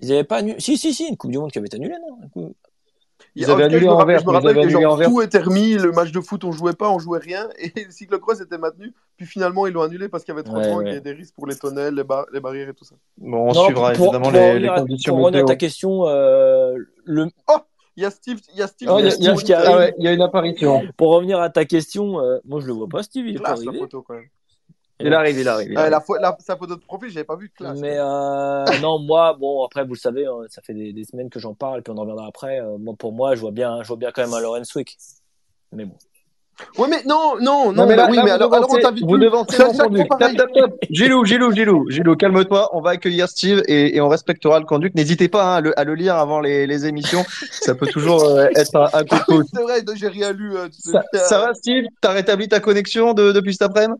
Ils avaient pas annulé. Si, si, si, une Coupe du Monde qui avait été annulée, non
Ils avaient annulé Anvers,
je me rappelle que genre, tout était remis, le match de foot on jouait pas, on jouait rien, et le cyclocross était maintenu, puis finalement ils l'ont annulé parce qu'il y avait trop de vent, qu'il y avait des risques pour les tonnelles, les, bar- les barrières et tout ça.
Bon, on
Non,
suivra
pour,
évidemment
pour
les, les
revenir, à,
conditions
pour revenir à ta question, euh, le,
Il y a Steve, il y a Steve,
Oh,
il y a
Steve
Steve qui arrive.
ah ouais, il y a une apparition.
pour revenir à ta question, euh, moi je le vois pas, Steve, il est pas
classe la
arrivé.
photo quand même.
Il arrive, il arrive. il
Euh,
arrive.
la, la- sa photo de profil, j'avais pas vu classe.
Mais euh, non, moi, bon, après, vous le savez, hein, ça fait des, des semaines que j'en parle, puis on en reviendra après. Euh, moi, pour moi, je vois bien, je vois bien quand même un Lorenz Wick. Mais bon.
Ouais, mais non, non, non,
Non, mais là,
bah oui,
là,
mais
vous
alors, alors on t'invite
vous devancez mon
chaque
conduit.
fois
Tap,
pareil.
tap, tap. Gilou, Gilou, Gilou, Gilou, calme-toi. On va accueillir Steve et, et on respectera le conduit. N'hésitez pas hein, à, le, à le lire avant les, les émissions. Ça peut toujours euh, être un, un coup de
Ah c'est vrai, j'ai rien lu. euh, tu sais,
Ça,
euh,
ça va, Steve? T'as rétabli ta connexion de- depuis cet après-midi?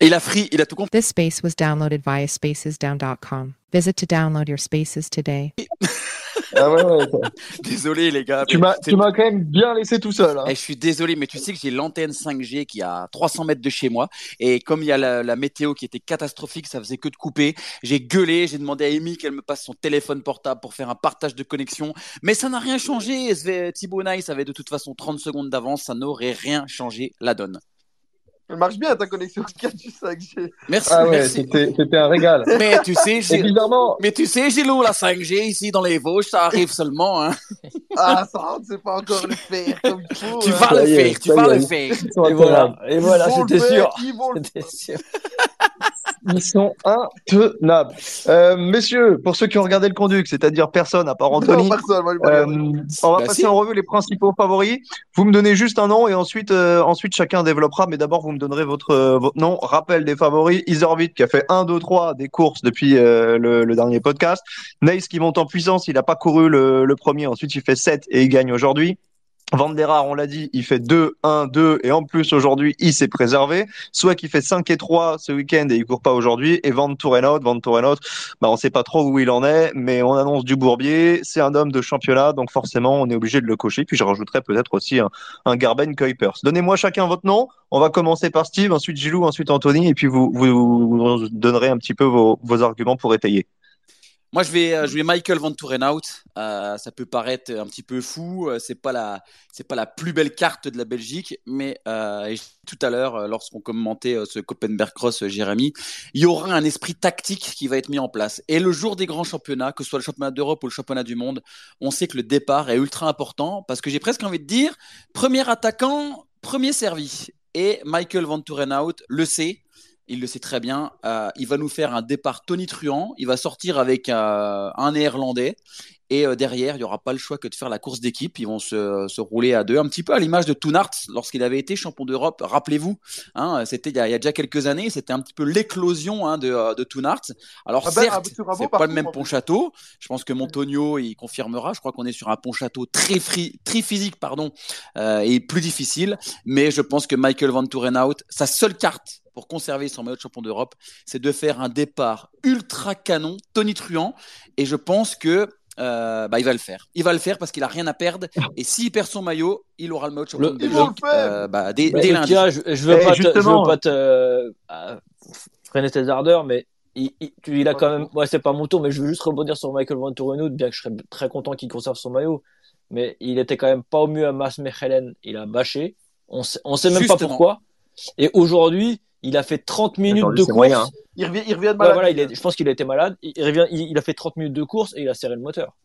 Et il a free, il a tout compris.
This space was downloaded via spacesdown.com. Visit to download your spaces today.
Ah ouais, ouais.
Désolé les gars.
Tu m'as,
c'est-
tu m'as quand même bien laissé tout seul. hein.
Eh, je suis désolé, mais tu sais que j'ai l'antenne 5G qui est à 300 mètres de chez moi. Et comme il y a la, la météo qui était catastrophique, ça faisait que de couper. J'ai gueulé, j'ai demandé à Amy qu'elle me passe son téléphone portable pour faire un partage de connexion. Mais ça n'a rien changé. Thibaut Nice avait de toute façon 30 secondes d'avance. Ça n'aurait rien changé la donne.
Elle marche bien ta connexion 4G 5G.
Merci,
Ah ouais, c'était, un régal.
Mais tu sais,
bizarrement,
Mais tu sais, Gilou, la 5G ici dans les Vosges, ça arrive seulement. Hein.
Ah, ça rentre, c'est pas encore le faire comme il faut.
Tu
hein.
vas
ça
le faire, tu vas le faire.
Et voilà, et voilà, j'étais sûr.
Ils vont le
J'étais sûr.
Ils sont intenables. Euh, messieurs, pour ceux qui ont regardé le conduit, c'est-à-dire personne à part Anthony,
Non, personne, moi,
euh, on va
Bah,
passer
si.
en revue les principaux favoris. Vous me donnez juste un nom et ensuite, euh, ensuite chacun développera. Mais d'abord, vous me donnerez votre, votre nom. Rappel des favoris. Iservit qui a fait 1, 2, 3 des courses depuis euh, le, le dernier podcast. Nice qui monte en puissance. Il n'a pas couru le, le premier. Ensuite, il fait 7 et il gagne aujourd'hui. Van der Haar, on l'a dit, il fait 2, 1, 2 et en plus aujourd'hui, il s'est préservé. Soit qu'il fait 5 et 3 ce week-end et il court pas aujourd'hui. Et Van Tourenhout, Van Tourenhout, bah, on sait pas trop où il en est, mais on annonce du Bourbier. C'est un homme de championnat, donc forcément, on est obligé de le cocher. Puis je rajouterai peut-être aussi un, un Garben Kuipers. Donnez-moi chacun votre nom. On va commencer par Steve, ensuite Gilou, ensuite Anthony, et puis vous, vous, vous donnerez un petit peu vos, vos arguments pour étayer.
Moi, je vais, euh, je vais Michael Van Tourenhout. Euh, ça peut paraître un petit peu fou. euh, C'est pas la, c'est pas la plus belle carte de la Belgique, mais euh, tout à l'heure, euh, lorsqu'on commentait euh, ce Copenberg Cross, euh, Jérémy, il y aura un esprit tactique qui va être mis en place. Et le jour des grands championnats, que ce soit le championnat d'Europe ou le championnat du monde, on sait que le départ est ultra important parce que j'ai presque envie de dire, premier attaquant, premier servi. Et Michael Van Tourenhout le sait. Il le sait très bien. Euh, il va nous faire un départ tonitruant. Il va sortir avec euh, un néerlandais. Et euh, derrière, il n'y aura pas le choix que de faire la course d'équipe. Ils vont se, se rouler à deux, un petit peu à l'image de Toonart lorsqu'il avait été champion d'Europe. Rappelez-vous, hein, c'était il, y a- il y a déjà quelques années. C'était un petit peu l'éclosion hein, de, de Toonart. Alors
Ah ben,
certes,
ah,
c'est pas le même
en plus.
Pont-Château. Je pense que Montonio, il confirmera. Je crois qu'on est sur un Pont-Château très, free, très physique, pardon, et plus difficile. Mais je pense que Michael Van Tourenhout, sa seule carte pour conserver son maillot de champion d'Europe, c'est de faire un départ ultra canon, tonitruant. Et je pense que euh, bah, il va le faire. Il va le faire parce qu'il a rien à perdre. Et s'il perd son maillot, il aura le maillot de champion
Le-
de euh, bah, dès, dès lundi.
Je, je veux
Eh,
pas te, je veux pas te euh, euh, freiner tes ardeurs, mais il, il, tu- il a quand même, ouais, c'est pas mon tour, mais je veux juste rebondir sur Michael Van Tourenhout, bien que je serais très content qu'il conserve son maillot, mais il était quand même pas au mieux à Mas Mechelen, il a bâché, on sait, on sait même pas pourquoi, et aujourd'hui, il a fait 30 minutes
Attends,
de
moyen,
course,
Il revient, il revient de
Ouais,
malade.
voilà, il est, je pense qu'il a été malade, il, il revient, il, il a fait 30 minutes de course et il a serré le moteur.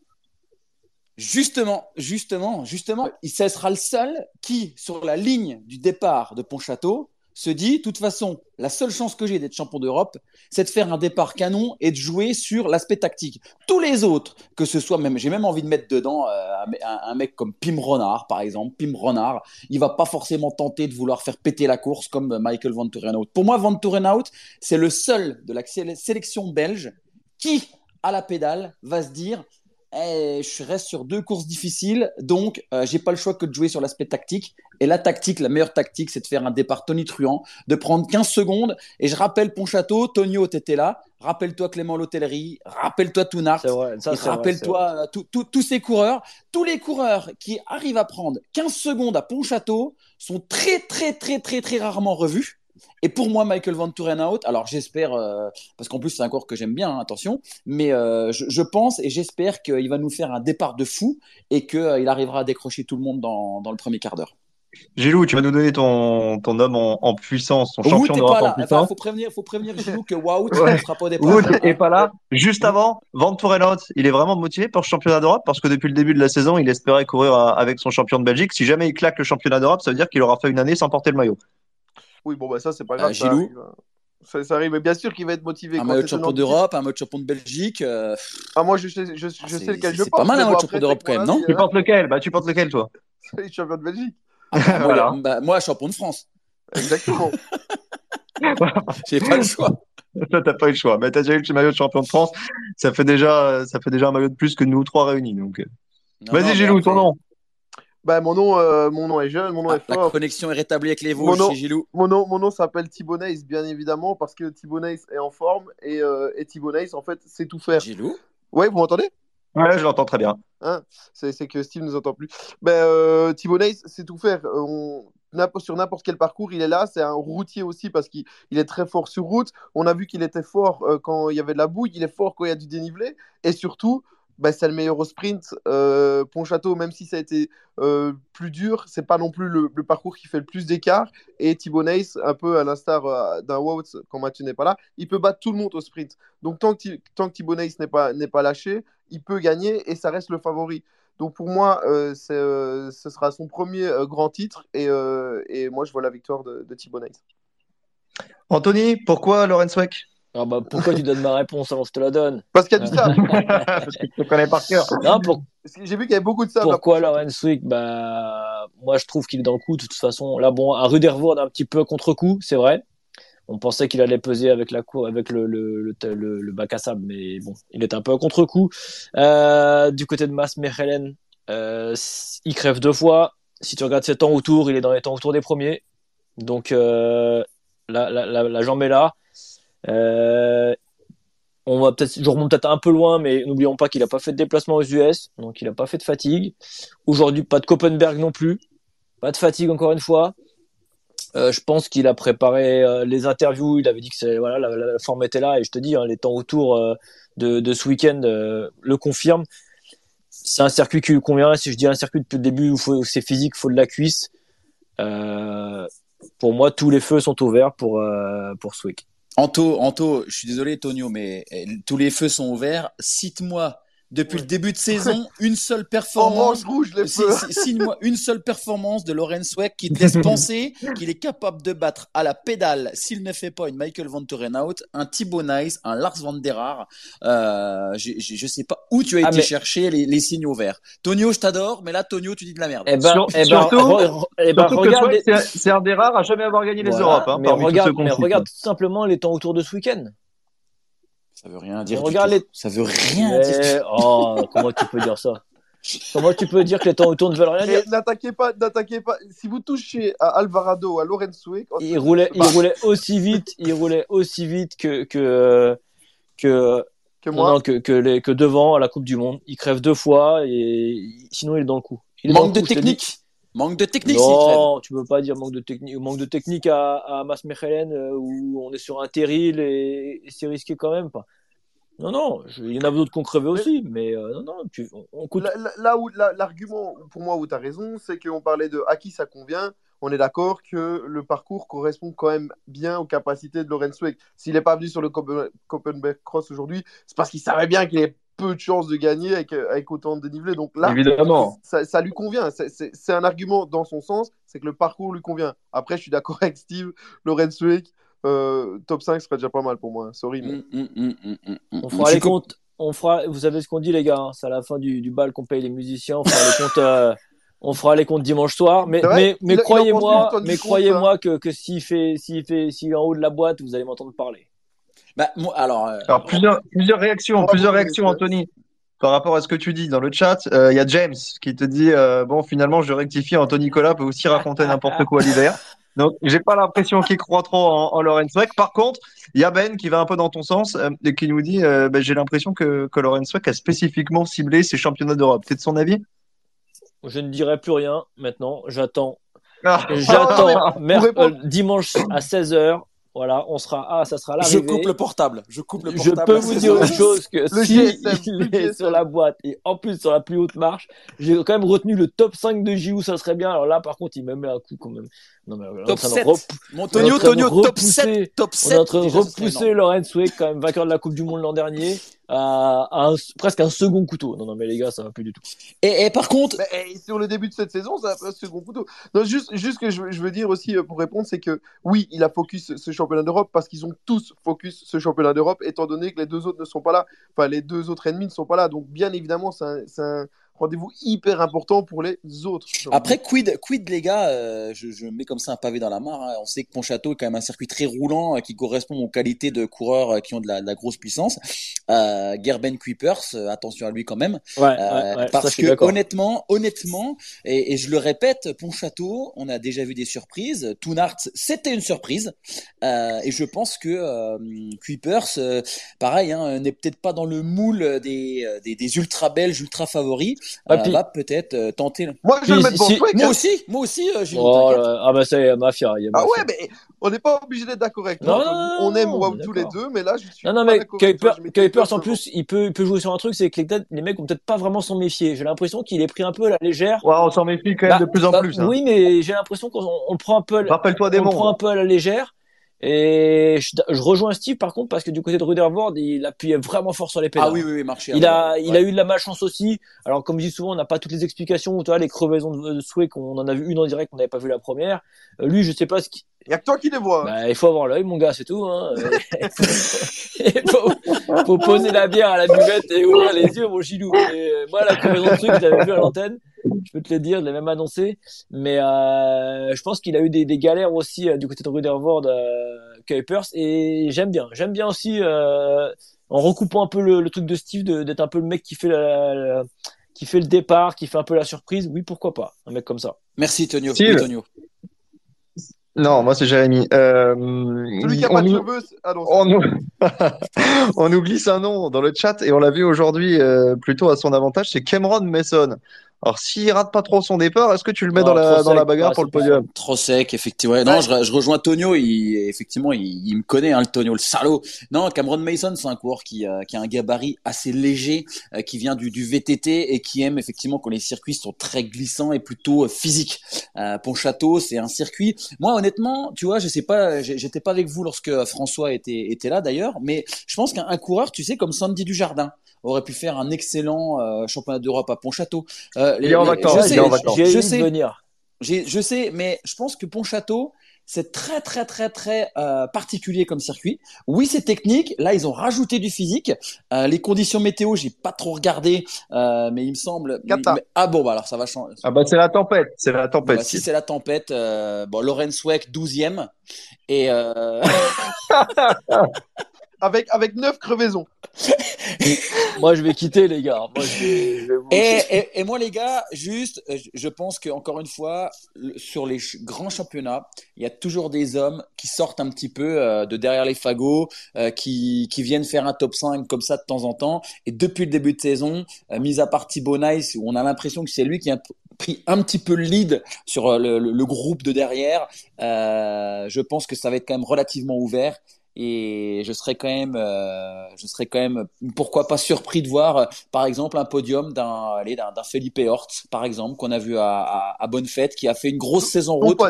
Justement, justement, justement, il ce sera le seul qui, sur la ligne du départ de Pontchâteau, se dit, de toute façon, la seule chance que j'ai d'être champion d'Europe, c'est de faire un départ canon et de jouer sur l'aspect tactique. Tous les autres, que ce soit même, j'ai même envie de mettre dedans euh, un, mec comme Pim Renard, par exemple. Pim Renard, il va pas forcément tenter de vouloir faire péter la course comme Michael Van Tourenhout. Pour moi, Van Tourenhout, c'est le seul de la sé- sélection belge qui, à la pédale, va se dire, eh, je reste sur deux courses difficiles, donc euh, j'ai pas le choix que de jouer sur l'aspect tactique. Et la tactique, la meilleure tactique, c'est de faire un départ tonitruant, de prendre 15 secondes. Et je rappelle Pontchâteau, Tonio, t'étais là. Rappelle-toi Clément Lotellerie, rappelle-toi Tounart. Rappelle-toi euh, tous ces coureurs, tous les coureurs qui arrivent à prendre 15 secondes à Pontchâteau sont très très très très très rarement revus. Et pour moi, Michael Van Tourenhout, alors j'espère, euh, parce qu'en plus c'est un coureur que j'aime bien, hein, attention, mais euh, je, je pense et j'espère qu'il va nous faire un départ de fou et qu'il arrivera à décrocher tout le monde dans, dans le premier quart d'heure.
Gilou, tu vas nous donner ton, ton homme en, en puissance, ton
Wout
champion
n'est
d'Europe en
là. Enfin,
puissance.
faut prévenir, faut prévenir Gilou que Wout
Ouais.
ne sera pas au départ.
Wood est pas là. Juste avant, Van Tourenhout, il est vraiment motivé pour le championnat d'Europe parce que depuis le début de la saison, il espérait courir avec son champion de Belgique. Si jamais il claque le championnat d'Europe, ça veut dire qu'il aura fait une année sans porter le maillot.
Oui, bon, bah ça, c'est pas grave.
Euh,
ça
Gilou
arrive, hein. Ça, ça arrive, mais bien sûr qu'il va être motivé.
Un
quand
maillot de
c'est
champion
de
d'Europe, un maillot de champion de Belgique. euh,
Ah, moi, je sais, je, je
Ah,
sais
c'est-
lequel
c'est-
je
c'est
pense.
pas mal, un
bon,
match
après,
champion d'Europe,
c'est
quand même, non
Tu
hein.
portes lequel? Bah, tu portes lequel, toi?
Suis champion de Belgique.
ah, bah, moi,
Voilà.
le- bah, moi, champion de France.
Exactement.
J'ai pas le choix.
Toi, t'as pas eu le choix. Mais t'as déjà eu le maillot de champion de France. Ça fait déjà, ça fait déjà un maillot de plus que nous trois réunis. Donc, euh. Vas-y, Gilou, ton nom.
Bah, mon nom, euh, mon nom est jeune, mon nom
ah,
est
la
fort.
connexion est rétablie avec les
Mon
Vosges
nom-
chez Gilou.
Mon nom, mon nom s'appelle Thibaut Neis, bien évidemment, parce que Thibaut Neis est en forme et, euh, et Thibaut Neis, en fait, c'est tout faire.
Gilou.
Ouais, vous m'entendez?
Ouais, je l'entends très bien.
Hein? C'est que Steve nous entend plus. Ben, euh, Thibaut Neis, c'est tout faire. Euh, On, n'importe- sur n'importe quel parcours, il est là. C'est un routier aussi parce qu'il il est très fort sur route. On a vu qu'il était fort euh, quand il y avait de la bouille. Il est fort quand il y a du dénivelé. Et surtout, ben, c'est le meilleur au sprint. Euh, Pontchâteau, même si ça a été euh, plus dur, c'est pas non plus le, parcours qui fait le plus d'écart. Et Thibaut un peu à l'instar euh, d'un Wout quand Mathieu n'est pas là, il peut battre tout le monde au sprint. Donc tant que, tant Thibaut n'est pas, lâché, il peut gagner et ça reste le favori. Donc pour moi, ce sera son premier grand titre et, moi je vois la victoire de, de Thibaut.
Anthony, pourquoi Lorenz Weck?
Ah bah, pourquoi tu donnes ma réponse alors je te la donne
Parce qu'il y a du sable.
Parce que tu le connais par cœur.
Non, pour,
Parce que J'ai vu qu'il y avait beaucoup de sable.
Pourquoi
après.
Lorenz Wick? Bah, moi je trouve qu'il est dans le coup. De toute façon, là, bon, à Rudervoort un petit peu contre-coup, c'est vrai. On pensait qu'il allait peser avec la cour, avec le, le, le, le, le bac à sable, mais bon, il est un peu à contre-coup. Euh, du côté de Mas Mechelen, euh, il crève deux fois. Si tu regardes ses temps autour, il est dans les temps autour des premiers. Donc, euh, la, la, la, la jambe est là. Euh, on va peut-être, je remonte peut-être un peu loin, mais n'oublions pas qu'il n'a pas fait de déplacement aux US, donc il n'a pas fait de fatigue. Aujourd'hui, pas de Copenberg non plus, pas de fatigue encore une fois. Euh, je pense qu'il a préparé euh, les interviews. Il avait dit que voilà la, forme était là et je te dis hein, les temps autour euh, de, de ce week-end euh, le confirment. C'est un circuit qui lui convient. Si je dis un circuit depuis le début où, c'est physique, il faut de la cuisse. Pour moi, tous les feux sont ouverts pour pour ce week.
Anto, Anto, je suis désolé, Tonio, mais euh, tous les feux sont ouverts. Cite-moi, depuis le début de saison, une seule performance.
Orange rouge les
Si-
feux.
si- Signe-moi une seule performance de Lorenz Weck qui te laisse penser qu'il est capable de battre à la pédale, s'il ne fait pas une Michael Van Torenhout, un Thibaut Nice, un Lars Van der Haar. Euh, je, je, je sais pas où tu as
Ah,
été
mais-
chercher les, les signaux verts. Tonio, je t'adore, mais là, Tonio, tu dis de la merde.
Eh ben,
Sur-
eh ben,
surtout-
eh ben,
Surtout
regarde, les-
c'est un des rares à jamais avoir gagné les Europes. Hein,
mais regarde, mais regarde tout simplement les temps autour de ce week-end.
Ça veut rien dire.
Regarde les-
Ça veut rien dire.
Oh, comment tu peux dire ça? Comment tu peux dire que les temps autour ne veulent rien dire?
N'attaquez pas, n'attaquez pas. Si vous touchez à Alvarado ou à Lorenz Weck, oh,
il roulait, il roulait aussi vite, il roulait aussi vite que que que
moi.
non, que que, les, que devant à la Coupe du Monde. Il crève deux fois et sinon il est dans le coup. Il
Manque de technique. Manque de technique.
Non, tu peux pas dire manque de technique. Manque de technique à, à Mas Mechelen euh, où on est sur un terril et, et c'est risqué quand même. Pas. Non, non, je- il y en a d'autres qui ont crevé aussi, mais euh, non, non, tu, on, on coûte.
Là, où l'argument pour moi où tu as raison, c'est qu'on parlait de à qui ça convient. On est d'accord que le parcours correspond quand même bien aux capacités de Lorenz Weck. S'il n'est pas venu sur le Copen- Copenberg Cross aujourd'hui, c'est parce qu'il savait bien qu'il avait peu de chances de gagner avec, euh, avec autant de dénivelé. Donc là,
Évidemment.
ça, ça lui convient. C'est- un argument dans son sens, c'est que le parcours lui convient. Après, je suis d'accord avec Steve, Lorenz Weck, euh, top 5 serait déjà pas mal pour moi. Sorry. mais-
Mm, mm, mm, mm, mm, mm.
On fera les comptes. On fera, vous savez ce qu'on dit, les gars. hein, c'est à la fin du, du bal qu'on paye les musiciens. On fera les comptes. euh, on fera les comptes dimanche soir. Mais, croyez-moi, mais croyez-moi que, que s'il fait, s'il fait, s'il est en haut de la boîte, vous allez m'entendre parler.
Bah, moi, alors, euh,
Alors, plusieurs, plusieurs réactions, plusieurs réactions. Anthony. Par rapport à ce que tu dis dans le chat, euh, il y a James qui te dit euh, bon, finalement, je rectifie. Anthony Nicolas peut aussi raconter n'importe quoi l'hiver. Donc, j'ai pas l'impression qu'il croit trop en, en Lorenz Weck. Par contre, il y a Ben qui va un peu dans ton sens euh, et qui nous dit euh, ben, j'ai l'impression que, que Lorenz Weck a spécifiquement ciblé ses championnats d'Europe. T'es de son avis?
Je ne dirai plus rien maintenant. J'attends.
Ah,
J'attends. mer-
pour répondre-
euh, dimanche à 16h. Voilà, on sera. Ah, ça sera
je
l'arrivée.
coupe le portable. Je coupe le
Je
portable.
peux
à
vous
16
dire une chose que
Le
si
GSM,
il
le
est
GSM.
sur la boîte et en plus sur la plus haute marche, j'ai quand même retenu le top 5 de JU, ça serait bien. Alors là, par contre, il me met un coup quand même. Non, mais, on
Top
en train de
7.
rep-
Mon
on est
Tonio, top
repousser-
7. Top
On
7.
est en train de repousser. Lorenz Weck, quand même vainqueur de la Coupe du Monde l'an dernier, à, à un- presque un second couteau. Non, non, mais les gars, ça va plus du tout.
Et, et par contre,
Mais sur le début de cette saison, ça a un second couteau. Non, juste, juste que je, veux- je veux dire aussi euh, pour répondre, c'est que oui, il a focus ce championnat d'Europe parce qu'ils ont tous focus ce championnat d'Europe, étant donné que les deux autres ne sont pas là. Enfin, les deux autres ennemis ne sont pas là. Donc, bien évidemment, c'est un, c'est un rendez-vous hyper important pour les autres.
Après, quid, quid les gars, euh, je, je mets comme ça un pavé dans la mare. hein. On sait que Pontchâteau est quand même un circuit très roulant euh, qui correspond aux qualités de coureurs euh, qui ont de la, de la grosse puissance. Euh, Gerben Kuipers, euh, attention à lui quand même.
Ouais, ouais,
Euh,
ouais,
parce que honnêtement, honnêtement, et, et je le répète, Pontchâteau, on a déjà vu des surprises. Toonart, c'était une surprise, Euh, et je pense que euh, Kuipers, euh, pareil, hein, n'est peut-être pas dans le moule des, des, des ultra belges, ultra favoris,
Ah,
euh,
puis-
va peut-être euh, tenter.
Moi, je vais
Puis,
le mettre dans
si-
Sweck,
Moi
hein.
aussi, moi aussi, euh, Gilles,
Oh ah bah ça y est, mafia. Il y a
Ah
mafia.
ouais, mais on n'est pas obligé d'être d'accord avec
Non,
toi.
non, non,
on aime
on est
tous les deux, mais là, je suis
Non, non,
pas
mais
mets
Kuipers en plus, il peut, il peut jouer sur un truc, c'est que les, les mecs ont peut-être pas vraiment s'en méfier. J'ai l'impression qu'il est pris un peu à la légère.
Ouais, on s'en méfie quand même
Bah,
de plus en
bah,
plus. hein.
Oui, mais j'ai l'impression qu'on on le prend un peu, à la-
Rappelle-toi des
on le prend un peu à la légère. Et je, je rejoins Steve par contre parce que du côté de Rudervoort, il appuyait vraiment fort sur les pédales.
Ah oui, oui, oui, marché.
Il a, il
Ouais.
a eu de la malchance aussi. Alors, comme je dis souvent, on n'a pas toutes les explications. Tu vois, les crevaisons de, de Sway, on en a vu une en direct, on n'avait pas vu la première. Euh, lui, je sais pas ce qui,
Il n'y a que toi qui les vois. hein.
bah, il faut avoir l'œil, mon gars, c'est tout. Hein. il faut, faut poser la bière à la buvette et ouvrir les yeux, mon chilou. Et, euh, moi, la crevaison de truc, je l'avais vu à l'antenne. Je peux te le dire, je l'ai même annoncé. Mais euh, je pense qu'il a eu des, des galères aussi euh, du côté de Rudervoort, euh, Kuipers. Et j'aime bien. J'aime bien aussi, euh, en recoupant un peu le, le truc de Steve, d'être un peu le mec qui fait la, la- qui fait le départ, qui fait un peu la surprise. Oui, pourquoi pas. Un mec comme ça.
Merci, Tonio.
Steve.
Oui, Tonio.
Non, moi c'est Jérémy. Euh,
Celui qui a
on
pas de
nous-
cheveux, c'est- ah non,
On nous... on nous glisse un nom dans le chat et on l'a vu aujourd'hui euh, plutôt à son avantage, c'est Cameron Mason. Alors s'il rate pas trop son départ, est-ce que tu le mets
Non,
dans la dans la bagarre pour le podium
Trop sec, effectivement. Ouais, Non, je, je rejoins Tonio. Il, effectivement, il, il me connaît, hein, le Tonio, le salaud. Non, Cameron Mason, c'est un coureur qui, euh, qui a un gabarit assez léger, euh, qui vient du, du VTT et qui aime effectivement quand les circuits sont très glissants et plutôt euh, physiques. Euh, Pontchâteau, c'est un circuit. Moi, honnêtement, tu vois, je sais pas, j'étais pas avec vous lorsque François était, était là d'ailleurs, mais je pense qu'un un coureur, tu sais, comme Sandy Dujardin, aurait pu faire un excellent euh, championnat d'Europe à Pontchâteau. Euh,
Il est en
les-
vacances,
je
il
sais,
est en vacances.
J'ai
je sais.
venir.
Je sais, mais je pense que Pontchâteau, c'est très très très très euh, particulier comme circuit. Oui, c'est technique. Là, ils ont rajouté du physique. Euh, les conditions météo, j'ai pas trop regardé, euh, mais il me semble. Mais- ah bon, bah alors ça va changer.
Ah bah c'est la tempête, c'est la tempête.
Bah, si c'est la tempête, euh, bon, Lorenz Weck 12e et euh,
Avec, avec 9 crevaisons.
Moi, je vais quitter, les gars. Moi, je vais, je vais vous-
Et, et, et moi, les gars, juste, euh, je- pense que encore une fois, sur les ch- grands championnats, il y a toujours des hommes qui sortent un petit peu euh, de derrière les fagots, euh, qui, qui viennent faire un top 5 comme ça de temps en temps. Et depuis le début de saison, euh, mis à part Thibaut Nice, où on a l'impression que c'est lui qui a pris un petit peu le lead sur le, le- le groupe de derrière, euh, je pense que ça va être quand même relativement ouvert. Et je serais quand même, euh, je serais quand même, pourquoi pas surpris de voir, euh, par exemple, un podium d'un, allez, d'un, d'un Felipe Hort, par exemple, qu'on a vu à, à, à Bonne Fête, qui a fait une grosse saison route.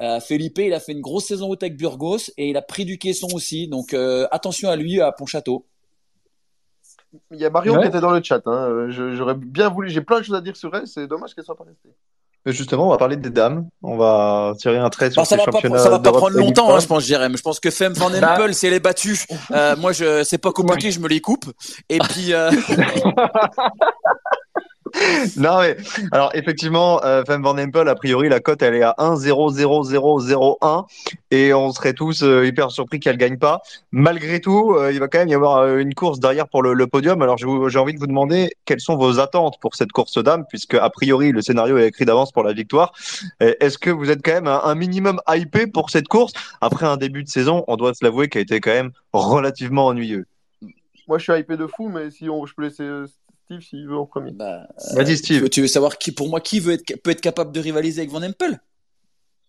Euh, Felipe, il a fait une grosse saison route avec Burgos et il a pris du caisson aussi. Donc euh, attention à lui à Pontchâteau.
Il y a Marion
Ouais.
qui était dans le chat. hein. Je- J'aurais bien voulu. J'ai plein de choses à dire sur elle. C'est dommage qu'elle soit pas restée.
Mais Justement, on va parler des dames. On va tirer un trait sur
Bon, ça va pas, ça va pas prendre longtemps, hein, je pense, Jérém. Je pense que Femme Van
Bah.
Empel, si elle est battue, euh, moi, je, c'est pas compliqué, je me les coupe. Et puis, euh,
Non mais alors effectivement, euh, Femme Van Empel, a priori la cote elle est à 1,00001 et on serait tous euh, hyper surpris qu'elle gagne pas. Malgré tout, euh, il va quand même y avoir une course derrière pour le, podium. Alors j'ai envie de vous demander quelles sont vos attentes pour cette course dame, puisque a priori le scénario est écrit d'avance pour la victoire. Est-ce que vous êtes quand même un, minimum hypé pour cette course? Après un début de saison, on doit se l'avouer, qui a été quand même relativement ennuyeux.
Moi, je suis hypé de fou, mais si on, je peux laisser Steve s'il veut en premier.
bah, euh,
Vas-y
tu,
Steve.
veux, tu veux savoir qui, pour moi, qui veut être, peut être capable de rivaliser avec Van Empel?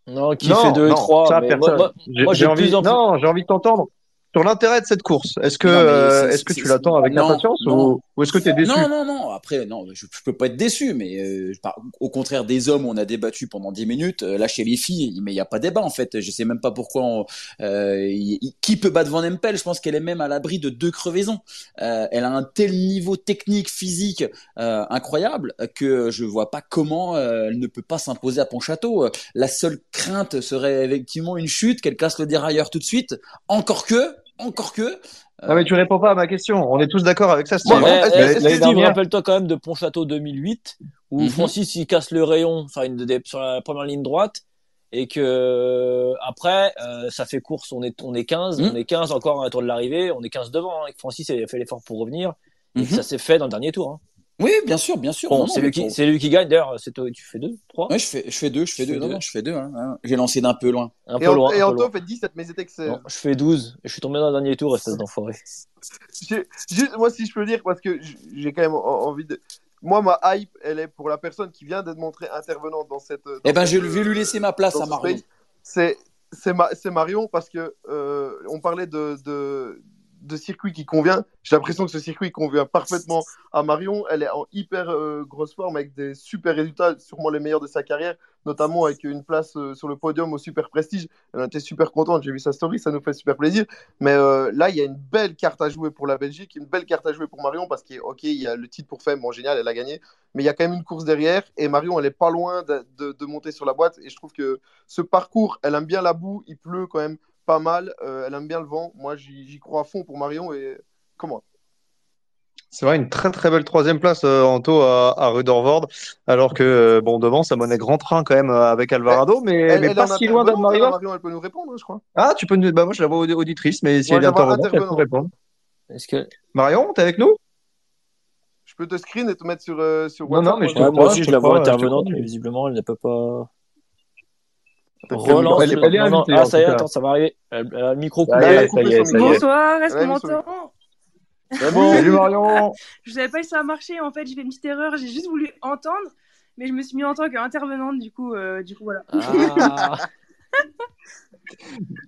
Non, qui
Non,
fait 2 et
non,
3
ça,
mais
personne.
moi,
J'ai envie,
plus en plus-
non, j'ai envie de t'entendre sur l'intérêt de cette course. Est-ce que, euh, est-ce que tu l'attends avec
non,
impatience
non.
ou, ou est-ce que tu es déçu
Non, non, non. Après, non, je, je peux pas être déçu, mais euh, par- au contraire des hommes, on a débattu pendant 10 minutes. euh, Là, chez les filles, mais il y a pas débat en fait. Je sais même pas pourquoi. on- euh, il- il- qui peut battre Van Empel? Je pense qu'elle est même à l'abri de deux crevaisons. Euh, elle a un tel niveau technique, physique euh, incroyable que je vois pas comment euh, elle ne peut pas s'imposer à Pontchâteau. La seule crainte serait effectivement une chute, qu'elle casse le dérailleur tout de suite. Encore que, encore que.
Non, mais tu réponds pas à ma question. On est tous d'accord avec ça, Steve.
Ouais,
est-ce que
Steve,
dernière,
rappelle-toi quand même de Pontchâteau 2008, où
Mhm.
Francis il casse le rayon sur, une, des- sur la première ligne droite, et que euh, après euh, ça fait course, on est on est 15,
Mhm.
on est 15 encore à la tour de l'arrivée, on est 15 devant, hein, et que Francis a fait l'effort pour revenir, et que
Mhm.
ça s'est fait dans le dernier tour. Hein.
Oui, bien sûr, bien sûr.
Bon, c'est lui qui
pour-
c'est lui qui gagne. D'ailleurs, c'est toi, tu fais deux, trois,
Ouais, je fais, je fais deux, je fais deux, non, non, je fais deux. Hein, hein. J'ai lancé d'un peu loin.
un
Et,
peu loin.
et Anto fait 17, mais c'était que c'est.
Non, je fais 12 et je suis tombé dans le dernier tour, espèce d'enfoiré.
Juste, moi, si je peux dire, parce que j'ai quand même en- envie de. Moi, ma hype, elle est pour la personne qui vient d'être montrée intervenante dans cette. dans
Eh ben, je
cette,
vais lui laisser ma place à Marion.
C'est c'est Ma- c'est Marion parce que euh, on parlait de, de, de circuit qui convient. J'ai l'impression que ce circuit convient parfaitement à Marion. Elle est en hyper euh, grosse forme avec des super résultats, sûrement les meilleurs de sa carrière, notamment avec une place euh, sur le podium au super prestige. Elle était super contente. J'ai vu sa story, ça nous fait super plaisir. Mais euh, là, il y a une belle carte à jouer pour la Belgique, une belle carte à jouer pour Marion parce qu'il ok, il y a le titre pour Femme, bon génial, elle a gagné, mais il y a quand même une course derrière et Marion, elle est pas loin de, de- de monter sur la boîte et je trouve que ce parcours, elle aime bien la boue, il pleut quand même pas mal, euh, elle aime bien le vent. Moi, j'y crois à fond pour Marion et comment?
C'est vrai, une très très belle troisième place, euh, Anto, à, à Ruddervoort. Alors que, euh, bon, devant, ça menait grand train quand même euh, avec Alvarado, mais,
Elle,
mais
elle
pas
est en
si loin
hein, Marion, elle peut nous répondre, hein, je crois.
Ah, tu peux nous, bah, moi, je la vois audi- auditrice, mais si
Moi,
elle
vois
intervenante, elle peut
intervenante.
répondre.
Est-ce que
Marion, t'es avec nous?
Je peux te screen et te mettre sur, euh, sur
Non,
WhatsApp.
non, mais je te
moi aussi
je
je
te
la vois
te
intervenante, mais visiblement elle ne peut pas. Relance.
Elle est- elle est
non, non,
invitée,
ah
en
ça y est,
tout cas.
attends, ça va arriver. Elle, elle a le micro coupé.
y est,
Elle a
ça
coupé
y est,
son
ça y
micro.
est.
Bonsoir, est-ce qu'on m'entend
C'est bon.
Salut Marion!
Je savais pas si ça a marché, en fait, j'ai fait une petite erreur, j'ai juste voulu entendre. mais je me suis mis en tant qu'intervenante, du coup, euh, du coup, voilà.
Ah.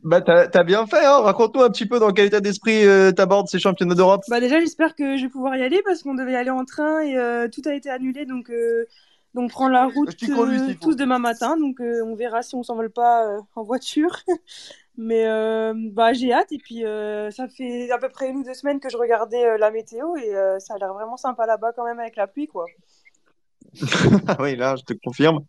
Bah, t'as t'as bien fait, hein. Raconte-nous un petit peu dans quel état d'esprit euh, t'abordes ces championnats d'Europe.
Bah déjà, j'espère que je vais pouvoir y aller parce qu'on devait y aller en train et euh, tout a été annulé, donc euh, donc prendre la route
conduis,
euh, tous demain matin, donc euh, on verra si on s'envole pas euh, en voiture. Mais euh, bah j'ai hâte et puis euh, ça fait à peu près une ou deux semaines que je regardais euh, la météo et euh, ça a l'air vraiment sympa là-bas quand même avec la pluie quoi.
Ah oui, là, je te confirme.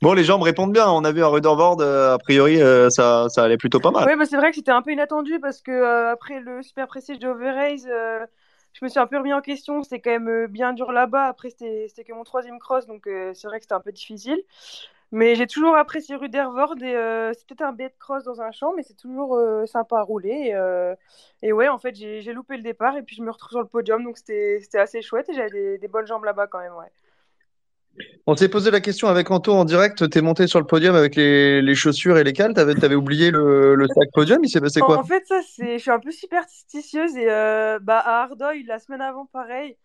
Bon, les gens me répondent bien. On a vu Ruddervoort, euh, a priori, euh, ça, ça allait plutôt pas mal.
Ouais, bah c'est vrai que c'était un peu inattendu parce que euh, après le super prestige de Overrace, euh, je me suis un peu remis en question. C'était quand même euh, bien dur là-bas. Après, c'était que mon troisième cross, donc euh, c'est vrai que c'était un peu difficile. Mais j'ai toujours apprécié Ruddervoort et euh, c'est peut-être un bête cross dans un champ, mais c'est toujours euh, sympa à rouler. Et, ouais, en fait, j'ai loupé le départ et puis je me retrouve sur le podium, donc c'était assez chouette et j'avais des, des bonnes jambes là-bas quand même, ouais.
On s'est posé la question avec Anto en direct. T'es monté sur le podium avec les, les chaussures et les cales. T'avais, t'avais oublié le, le sac podium. Il s'est passé quoi?
en fait, ça, c'est, je suis un peu superstitieuse et euh, bah, à Ardeuil, la semaine avant, pareil,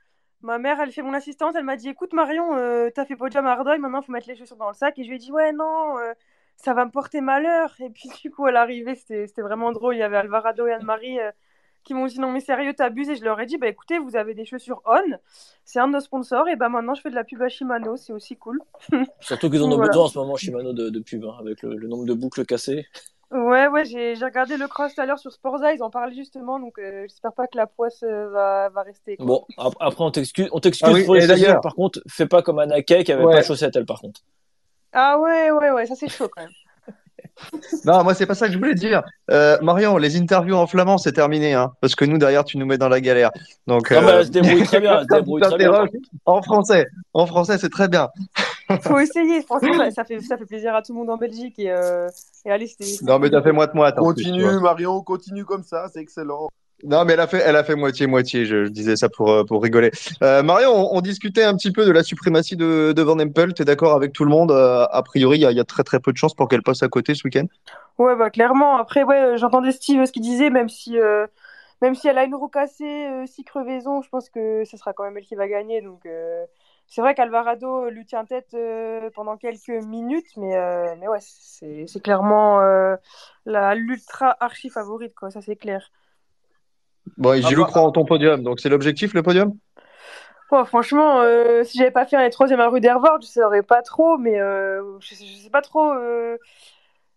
ma mère, elle fait mon assistante, elle m'a dit, écoute Marion, euh, t'as fait podium à Ardeuil, maintenant faut mettre les chaussures dans le sac. Et je lui ai dit, ouais, non, euh, ça va me porter malheur. Et puis du coup, à l'arrivée, c'était, c'était vraiment drôle. Il y avait Alvarado et Anne-Marie euh, qui m'ont dit, non mais sérieux, t'abuses. Et je leur ai dit, bah écoutez, vous avez des chaussures On, c'est un de nos sponsors, et bah maintenant je fais de la pub à Shimano, c'est aussi cool.
Surtout qu'ils en ont
voilà.
besoin en ce moment, Shimano, de, de pub, hein, avec le, le nombre de boucles cassées.
Ouais, ouais, j'ai regardé le cross tout à l'heure sur Sporza, ils en parlaient justement, donc euh, j'espère pas que la poisse euh, va, va rester. quoi.
Bon, ap- après, on t'excuse, on t'excuse
Ah oui,
pour les
d'ailleurs-.
Par contre, fais pas comme Anaké qui avait
Ouais.
pas de chaussettes, elle, par contre.
Ah ouais, ouais, ouais, ça c'est chaud quand même.
Non, moi, c'est pas ça que je voulais dire. Euh, Marion, les interviews en flamand, c'est terminé, hein, parce que nous, derrière, tu nous mets dans la galère. Donc,
Non, mais
euh,
elle se débrouille très bien, se débrouille très bien.
en français. En français, c'est très bien.
Faut essayer, franchement, ça, fait, ça fait plaisir à tout le monde en Belgique et, euh, et allez, c'était.
Non, mais t'as fait moite-moite.
Continue. Marion, continue comme ça, c'est excellent.
Non, mais elle a fait, elle a fait moitié-moitié. Je, je disais ça pour, euh, pour rigoler. Euh, Marion, on, discutait un petit peu de la suprématie de, Van Empel. T'es d'accord avec tout le monde? Euh, a priori, il y a, très très peu de chances pour qu'elle passe à côté ce week-end.
Ouais, bah clairement. Après, ouais, euh, j'entendais Steve ce qu'il disait, même si, même si elle a une roue cassée, six crevaisons, je pense que ce sera quand même elle qui va gagner. Donc, c'est vrai qu'Alvarado lui tient tête pendant quelques minutes, mais, mais ouais, c'est clairement la l'ultra archi favorite, quoi. Ça, c'est clair.
Bon, et Gilou
bah-
croit en ton podium. Donc, c'est l'objectif, le podium?
Bon, franchement, euh, si j'avais pas fait les troisième à rue d'Hervord, je saurais pas trop, mais euh, je, sais, je sais pas trop euh,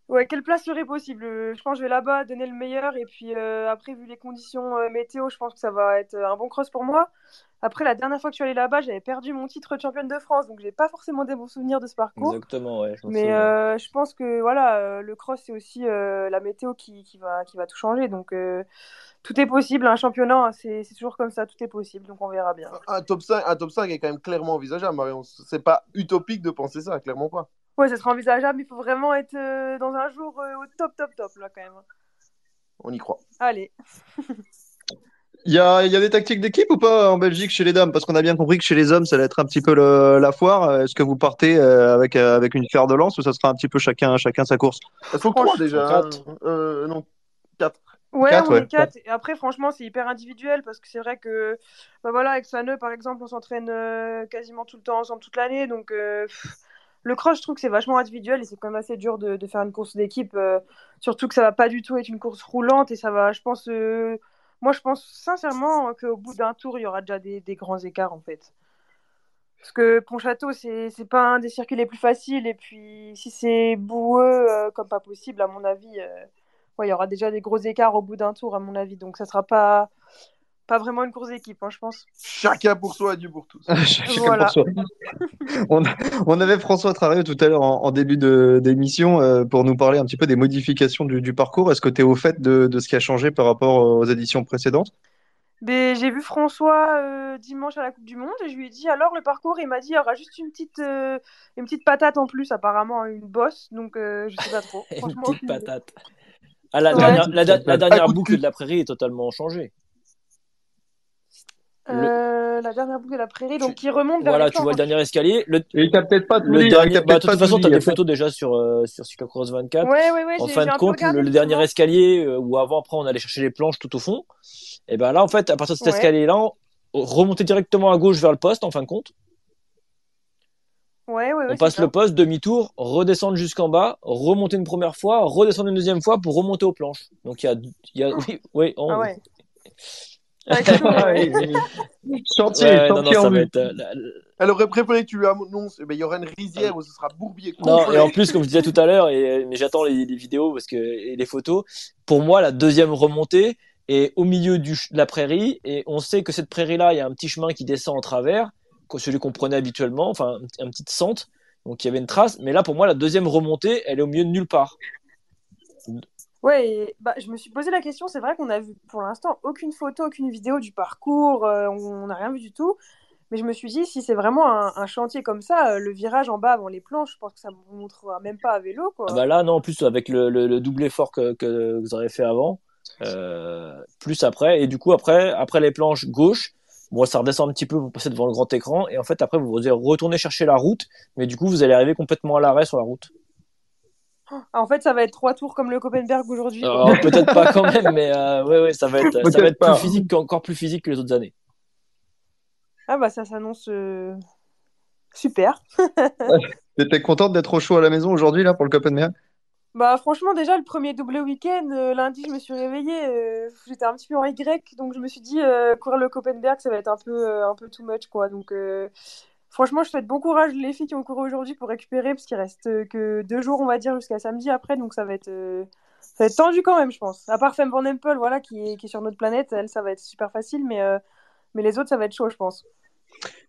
ouais, quelle place serait possible. Euh, Je pense que je vais là-bas donner le meilleur, et puis euh, après, vu les conditions euh, météo, je pense que ça va être un bon cross pour moi. Après, la dernière fois que je suis allée là-bas, j'avais perdu mon titre de championne de France, donc j'ai pas forcément des bons souvenirs de ce parcours.
Exactement, ouais. je
Mais euh, je pense que voilà, euh, le cross, c'est aussi euh, la météo qui, qui va, qui va tout changer. Donc euh, tout est possible. Un championnat, hein, c'est c'est toujours comme ça, tout est possible. Donc on verra bien.
Un top 5, un top 5 est quand même clairement envisageable, Marion. C'est pas utopique de penser ça, clairement pas.
Ouais, ça sera envisageable. Il faut vraiment être euh, dans un jour euh, au top, top, top, là, quand même.
On y croit.
Allez.
Il y a, il y a des tactiques d'équipe ou pas en Belgique chez les dames? Parce qu'on a bien compris que chez les hommes, ça allait être un petit peu le- la foire. Est-ce que vous partez euh, avec, euh, avec une fer de lance ou ça sera un petit peu chacun, chacun sa course?
Sont
Franchement,
trois déjà.
quatre.
hein. Euh, non, quatre.
Ouais,
Quatre,
on
ouais.
est quatre. Et après, franchement, c'est hyper individuel parce que c'est vrai que, bah voilà, avec Saneux, par exemple, on s'entraîne quasiment tout le temps ensemble toute l'année. Donc, euh, pff, le cross, je trouve que c'est vachement individuel et c'est quand même assez dur de, de faire une course d'équipe. euh, surtout que ça va pas du tout être une course roulante et ça va, je pense, euh, moi, je pense sincèrement qu'au bout d'un tour, il y aura déjà des, grands écarts en fait. Parce que Pontchâteau, c'est pas un des circuits les plus faciles. Et puis, si c'est boueux euh, comme pas possible, à mon avis, euh, il y aura déjà des gros écarts au bout d'un tour, à mon avis. Donc, ça sera pas, pas vraiment une course d'équipe, hein, je pense.
Chacun pour soi, Dieu pour tous.
Chacun
Voilà.
pour soi. On, on avait François Trario tout à l'heure en, en début de- d'émission euh, pour nous parler un petit peu des modifications du, du parcours. Est-ce que tu es au fait de, de ce qui a changé par rapport aux éditions précédentes?
Mais j'ai vu François euh, dimanche à la Coupe du Monde et je lui ai dit alors le parcours, il m'a dit il y aura juste une petite, euh, une petite patate en plus, apparemment, une bosse. Donc, euh, je sais pas trop.
Une petite patate. Ah, la,
Ouais.
dernière, la, la- la
Ah,
dernière boucle de la prairie est totalement changée.
Euh, la dernière boucle de la prairie, donc qui remonte vers
Voilà, tu vois le dernier escalier. Le,
Et il t'a peut-être pas tout
le dernier, bah, de toute façon,
tout
tu as
dit,
des photos déjà sur, euh, sur Cyclocross 24.
Ouais, ouais, ouais,
En fin de compte,
regardé
le, dernier escalier euh, où avant, après, on allait chercher les planches tout au fond. Et ben là, en fait, à partir de cet
Ouais.
escalier-là, on remontait directement à gauche vers le poste, en fin de compte.
Ouais, ouais, ouais,
On passe
ça.
le poste, demi-tour, redescendre jusqu'en bas, remonter une première fois, redescendre une deuxième fois pour remonter aux planches. Donc il y a, il y a oui, oui, on-
Ah
Chantier,
Ouais, non, non,
chantier en vue.
être, euh, la-
Elle aurait préféré que tu lui annonces, eh ben, il y aura une rizière où ce sera bourbier.
Non, et en plus, comme je disais tout à l'heure, et, mais j'attends les, les vidéos parce que, et les photos, pour moi, la deuxième remontée est au milieu du, de la prairie, et on sait que cette prairie-là, il y a un petit chemin qui descend en travers, que celui qu'on prenait habituellement, enfin, un, un petit sente, donc il y avait une trace, mais là, pour moi, la deuxième remontée, elle est au milieu de nulle part.
Ouais, bah, je me suis posé la question. C'est vrai qu'on a vu pour l'instant aucune photo, aucune vidéo du parcours. euh, on n'a rien vu du tout. Mais je me suis dit, si c'est vraiment un, chantier comme ça, euh, le virage en bas avant les planches, je pense que ça ne montrera même pas à vélo.
Ah bah là, non, en plus, avec le, le, le double effort que, vous avez fait avant, euh, plus après, et du coup, après, après les planches gauche, bon, ça redescend un petit peu pour passer devant le grand écran, et en fait, après, vous allez retourner chercher la route, mais du coup, vous allez arriver complètement à l'arrêt sur la route.
En fait, ça va être trois tours comme le Copenberg aujourd'hui.
peut-être pas quand même, mais euh, ouais, ouais, ça va être, ça
Peut-être
va être
pas.
plus physique, encore plus physique que les autres années.
Ah bah ça s'annonce euh, super.
T'étais contente d'être au chaud à la maison aujourd'hui là pour le Copenhague
Bah franchement déjà le premier double week-end, euh, lundi je me suis réveillée, euh, j'étais un petit peu en Y, donc je me suis dit euh, courir le Copenberg ça va être un peu, euh, un peu too much quoi. Donc euh, franchement je souhaite bon courage les filles qui ont couru aujourd'hui pour récupérer parce qu'il reste euh, que deux jours on va dire jusqu'à samedi après, donc ça va être, euh, ça va être tendu quand même je pense. À part Femme Van Empel voilà qui est, qui est sur notre planète, elle ça va être super facile mais, euh, mais les autres ça va être chaud je pense.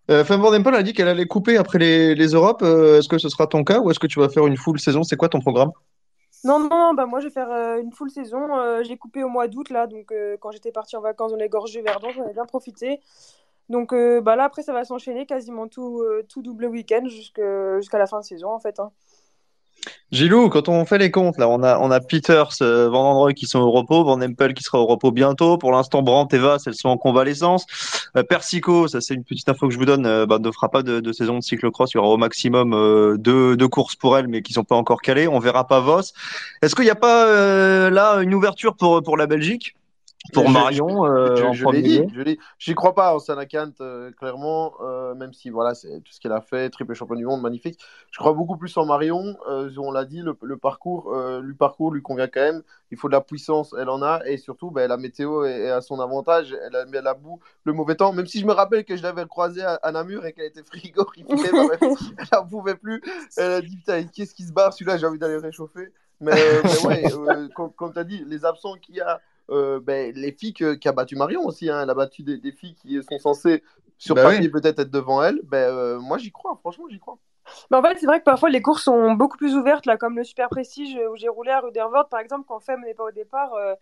euh, Femme Van Empel a dit qu'elle allait couper après les, les Europes. Est-ce que ce sera ton cas ou est-ce que tu vas faire une full saison? C'est quoi ton programme?
Non, non, bah moi je vais faire euh, une full saison. Euh, j'ai coupé au mois d'août là, donc euh, quand j'étais partie en vacances dans les gorges du Verdon, j'en ai bien profité. Donc euh, bah là après ça va s'enchaîner quasiment tout, euh, tout double week-end jusqu'à la fin de saison en fait. hein.
Gilou, quand on fait les comptes, là, on a, on a Peters, euh, Van Androy qui sont au repos, Van Empel qui sera au repos bientôt. Pour l'instant, Brandt et Vass, elles sont en convalescence. Persico, ça c'est une petite info que je vous donne, euh, bah, ne fera pas de, saison de cyclocross. Il y aura au maximum deux, courses pour elle, mais qui sont pas encore calées. On verra pas Voss. Est-ce qu'il n'y a pas là une ouverture pour, pour la Belgique? Pour
Je-
Marion euh,
je,
en
je
premier
dit, je l'ai- j'y crois pas en Sanakant, euh, clairement, euh, même si voilà, c'est tout ce qu'elle a fait, triple champion du monde, magnifique. Je crois beaucoup plus en Marion, euh, on l'a dit, le, le parcours, euh, lui parcours lui convient quand même. Il faut de la puissance, elle en a, et surtout, ben, la météo est, est à son avantage. Elle a mis à la bout le mauvais temps, même si je me rappelle que je l'avais croisée à, à Namur et qu'elle était frigorifiée, elle n'en pouvait plus. Elle a dit putain, qu'est-ce qui se barre Celui-là, j'ai envie d'aller le réchauffer. Mais, mais ouais, euh, comme, comme tu as dit, les absents qu'il y a. Euh, ben, les filles que- qui a battu Marion aussi, hein, elle a battu des, des filles qui sont censées sur
Bah
papier
oui.
peut-être être devant elle. Ben, euh, moi j'y crois, franchement j'y crois.
Mais en fait c'est vrai que parfois les courses sont beaucoup plus ouvertes là, comme le Super Prestige euh, où j'ai roulé à Rudervoort par exemple quand Femme n'est pas au départ. euh,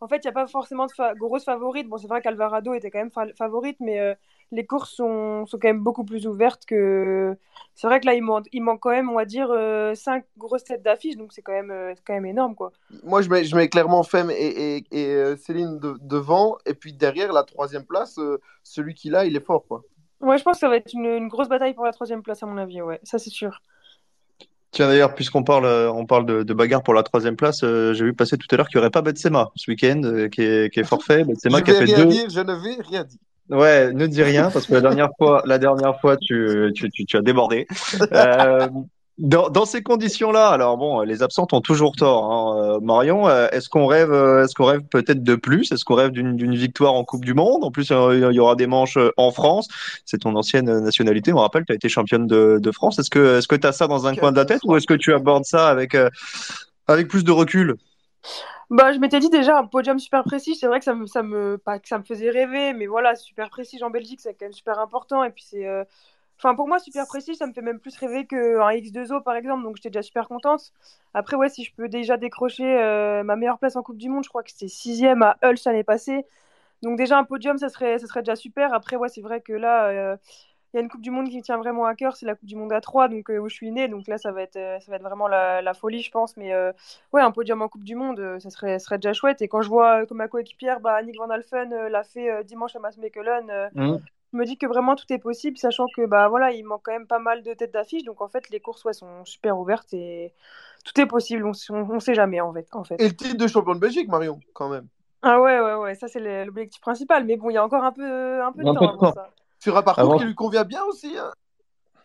en fait il n'y a pas forcément de fa- grosses favorites. Bon c'est vrai qu'Alvarado était quand même fa- favorite, mais euh, les courses sont, sont quand même beaucoup plus ouvertes que. C'est vrai que là il manque, il manque quand même on va dire 5 grosses têtes d'affiche, donc c'est quand même, euh, quand même énorme quoi.
Moi je mets, je mets clairement Femme et, et, et, euh, Céline de- devant, et puis derrière la troisième place, euh, celui qui l'a, il est fort quoi.
Ouais, je pense que ça va être une, une grosse bataille pour la troisième place, à mon avis, ouais, ça c'est sûr.
Tiens d'ailleurs, puisqu'on parle, euh, on parle de, de bagarre pour la troisième place, euh, j'ai vu passer tout à l'heure qu'il n'y aurait pas Betsema ce week-end, euh, qui, est, qui est forfait. Betsema
je
qui a
vais
fait
rien
deux.
dire, je ne vais rien dire.
Ouais, ne dis rien parce que la dernière fois, la dernière fois, tu, tu, tu, tu as débordé. Euh, dans, dans ces conditions-là, alors bon, les absentes ont toujours tort. Hein. Euh, Marion, euh, est-ce qu'on rêve, est-ce qu'on rêve peut-être de plus? Est-ce qu'on rêve d'une victoire en Coupe du Monde? En plus, il y aura des manches en France. C'est ton ancienne nationalité. On rappelle, tu as été championne de, de France. Est-ce que, est-ce que tu as ça dans un coin de la tête ou est-ce que tu abordes ça avec, avec plus de recul?
Bah, je m'étais dit déjà un podium super précis, c'est vrai que ça me, ça me, pas que ça me faisait rêver, mais voilà, super précis en Belgique, c'est quand même super important. Et puis c'est, euh, enfin pour moi super précis, ça me fait même plus rêver qu'un X2O par exemple, donc j'étais déjà super contente. Après ouais, si je peux déjà décrocher euh, ma meilleure place en Coupe du Monde, je crois que c'était sixième à Hull l'année passée. Donc déjà un podium, ça serait, ça serait déjà super. Après ouais, c'est vrai que là. euh, il y a une Coupe du Monde qui me tient vraiment à cœur, c'est la Coupe du Monde à 3, donc euh, où je suis née. Donc là, ça va être, euh, ça va être vraiment la, la folie, je pense. Mais euh, ouais, un podium en Coupe du Monde, ça serait, ça serait déjà chouette. Et quand je vois que ma coéquipière, bah, Annick Van Alphen, euh, l'a fait euh, dimanche à Maasmechelen, euh,
Mhm.
je me dis que vraiment tout est possible, sachant que bah voilà, il manque quand même pas mal de têtes d'affiche. Donc en fait, les courses ouais, sont super ouvertes et tout est possible. On, on sait jamais en fait. En fait.
Et le titre de champion de Belgique, Marion, quand même.
Ah ouais, ouais, ouais, ça c'est l'objectif principal. Mais bon, il y a encore un peu, un peu de
Un
temps
peu de
avant
temps.
ça.
Sur un parcours
Avant-
qui lui convient bien aussi. hein.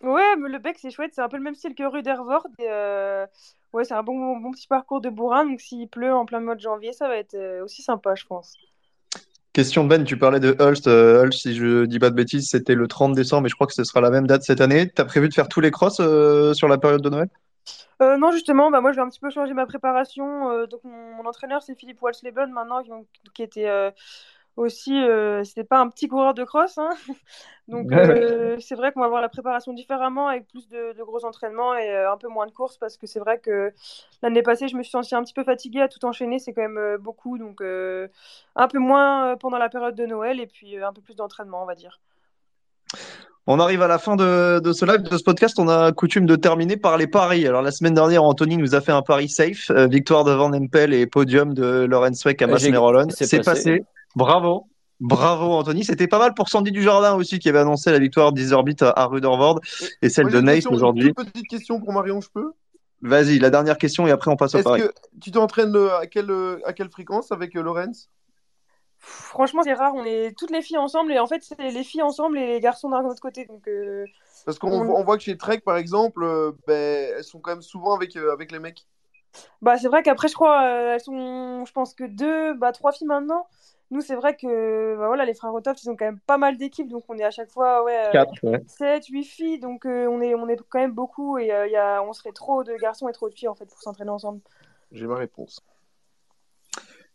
Ouais, mais le bec, c'est chouette. C'est un peu le même style que Rudervoort. Et, euh, Ouais, c'est un bon, bon petit parcours de bourrin. Donc, s'il pleut en plein mois de janvier, ça va être euh, aussi sympa, je pense.
Question Ben, tu parlais de Hulst. Euh, Hulst, si je dis pas de bêtises, c'était le 30 décembre, mais je crois que ce sera la même date cette année. T'as prévu de faire tous les crosses euh, sur la période de Noël?
Euh, non, justement, bah, moi, je vais un petit peu changer ma préparation. Euh, donc, mon, mon entraîneur, c'est Philippe Walsleben maintenant, qui, qui était euh, aussi, euh, c'était pas un petit coureur de cross. hein. Donc, euh, c'est vrai qu'on va voir la préparation différemment, avec plus de, de gros entraînements et euh, un peu moins de courses, parce que c'est vrai que l'année passée, je me suis sentie un petit peu fatiguée à tout enchaîner. C'est quand même euh, beaucoup. Donc, euh, un peu moins euh, pendant la période de Noël et puis euh, un peu plus d'entraînement, on va dire.
On arrive à la fin de, de ce live, de ce podcast. On a coutume de terminer par les paris. Alors, la semaine dernière, Anthony nous a fait un pari safe. euh, victoire de Van Empel et podium de Lorenz Weck à Masmerolon.
c'est
C'est
passé.
passé. Bravo. Bravo, Anthony. C'était pas mal pour Sandy Dujardin aussi, qui avait annoncé la victoire d'Isorbit à, Rudervoort et celle de Nice aujourd'hui.
Une petite question pour Marion, je peux?
Vas-y, la dernière question et après on passe au
Est-ce
pari.
que tu t'entraînes euh, à quelle, euh, à quelle fréquence avec euh, Lorenz?
Franchement, c'est rare. On est toutes les filles ensemble et en fait, c'est les filles ensemble et les garçons d'un autre côté. Donc, euh,
Parce qu'on
On-
on voit que chez Trek, par exemple, euh, ben, elles sont quand même souvent avec, euh, avec les mecs.
Bah, c'est vrai qu'après, je crois, euh, elles sont, je pense que deux, bah, trois filles maintenant. Nous, c'est vrai que bah, voilà, les frères Rotoft, ils ont quand même pas mal d'équipes, donc on est à chaque fois ouais, euh,
Quatre, ouais.
7, 8 filles, donc euh, on est, on est quand même beaucoup et euh, il y a, on serait trop de garçons et trop de filles en fait pour s'entraîner ensemble.
J'ai ma réponse.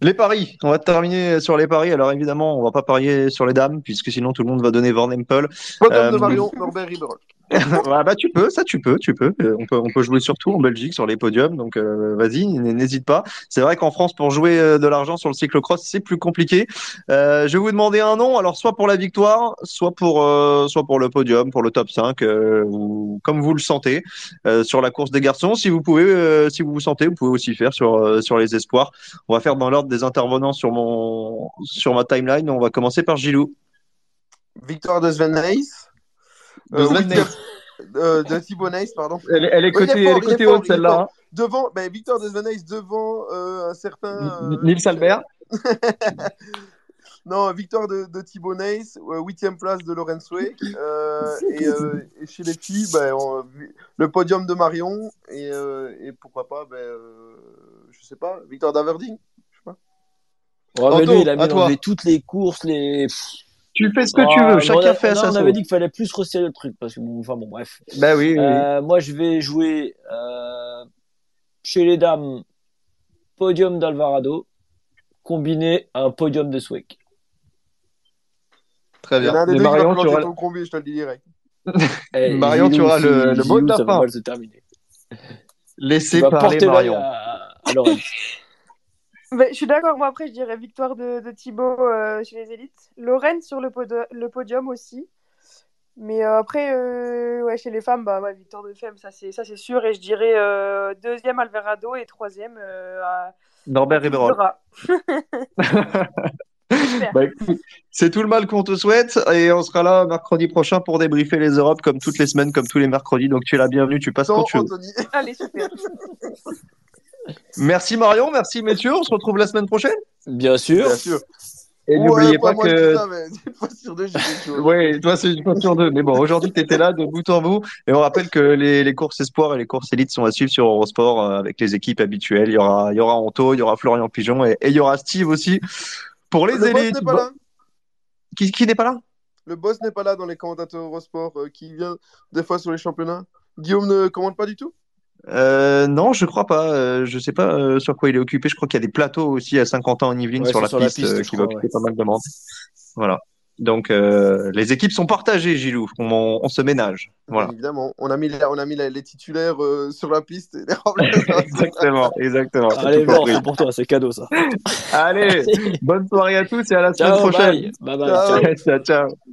Les paris, on va terminer sur les paris. Alors évidemment, on va pas parier sur les dames, puisque sinon tout le monde va donner Van Empel.
Podium
Euh,
de Marion, Norbert Riberol.
Ouais, bah tu peux, ça tu peux, tu peux. Euh, On peut, on peut jouer surtout en Belgique sur les podiums, donc euh, vas-y, n'hésite pas. C'est vrai qu'en France, pour jouer euh, de l'argent sur le cyclocross, c'est plus compliqué. Euh, je vais vous demander un nom, alors soit pour la victoire, soit pour, euh, soit pour le podium, pour le top 5, euh, ou comme vous le sentez. Sur la course des garçons, si vous pouvez, si vous vous sentez, vous pouvez aussi faire sur, sur les espoirs. On va faire dans l'ordre des intervenants sur mon, sur ma timeline. On va commencer par Gilou.
Victoire de Sven Nys. William- euh, de Thibaut Nys, pardon.
Elle, est- elle côté,
est
côté haute celle-là. hein.
Devant, ben, victoire de Sven Nys devant euh, un certain. euh,
Nils Albert.
Non, victoire de, de euh, huitième place de Lorenz euh, et, euh, et chez les filles, ben, on- le podium de Marion. Et, euh, et pourquoi pas, ben, euh, je sais pas, victoire d'Averding. Je sais pas.
Ouais, mais
Anto,
lui, il a mélangé toutes les courses, les.
Tu fais ce que tu
Ah,
veux, chacun
on a-
fait à
on
sa
On
sauce.
avait dit qu'il fallait plus resserrer le truc, parce que bon, enfin bon, bref.
Bah oui, oui, oui.
Euh, moi, je vais jouer euh, chez les dames podium d'Alvarado, combiné à un podium de Swick.
Très bien. Marion, tu auras,
ton combi, je te le dis direct.
Eh,
Marion, tu auras le, le mot de la
ça va
fin.
mal se terminer.
Laissez parler Marion.
à, à
Bah, je suis d'accord, moi après, je dirais victoire de, de Thibaut euh, chez les élites. Lorraine sur le, podium aussi. Mais euh, après, euh, ouais, chez les femmes, bah, ouais, victoire de femmes, ça c'est ça c'est sûr. Et je dirais euh, deuxième Alvarado et troisième euh, à
Norbert.
Super.
Bah, c'est tout le mal qu'on te souhaite et on sera là mercredi prochain pour débriefer les Europes comme toutes les semaines, comme tous les mercredis. Donc tu es la bienvenue, tu passes quand
Sans
tu veux.
Allez, super.
Merci Marion, merci messieurs, on se retrouve la semaine prochaine.
Bien sûr.
Bien sûr.
Et
Ouais,
n'oubliez pas
dis
que
une fois sur deux.
Oui, toi c'est une fois sur deux. Mais bon, aujourd'hui tu étais là de bout en bout. Et on rappelle que les, les courses espoirs et les courses élites sont à suivre sur Eurosport euh, avec les équipes habituelles. Il y aura, il y aura Anto, il y aura Florian Pigeon et, et il y aura Steve aussi pour les
Le boss
élites.
n'est pas là.
Qui, qui n'est pas là?
Le boss n'est pas là dans les commentateurs Eurosport euh, qui vient des fois sur les championnats. Guillaume ne commande pas du tout?
Euh, Non, je crois pas. Euh, je sais pas euh, sur quoi il est occupé. Je crois qu'il y a des plateaux aussi à 50 ans en Yvelines
Ouais,
sur, la
sur la
piste, euh, qui va occuper pas mal de monde. Voilà. Donc euh, les équipes sont partagées, Gilou. On, on se ménage. Voilà.
Évidemment. On a mis, la- on a mis la- les titulaires euh, sur la piste et les remplaçants.
exactement, exactement.
Allez, bon, c'est pour toi, c'est cadeau ça.
Allez, bonne soirée à tous et à la semaine prochaine.
bye. Bye bye.
Ciao.
ciao, ciao.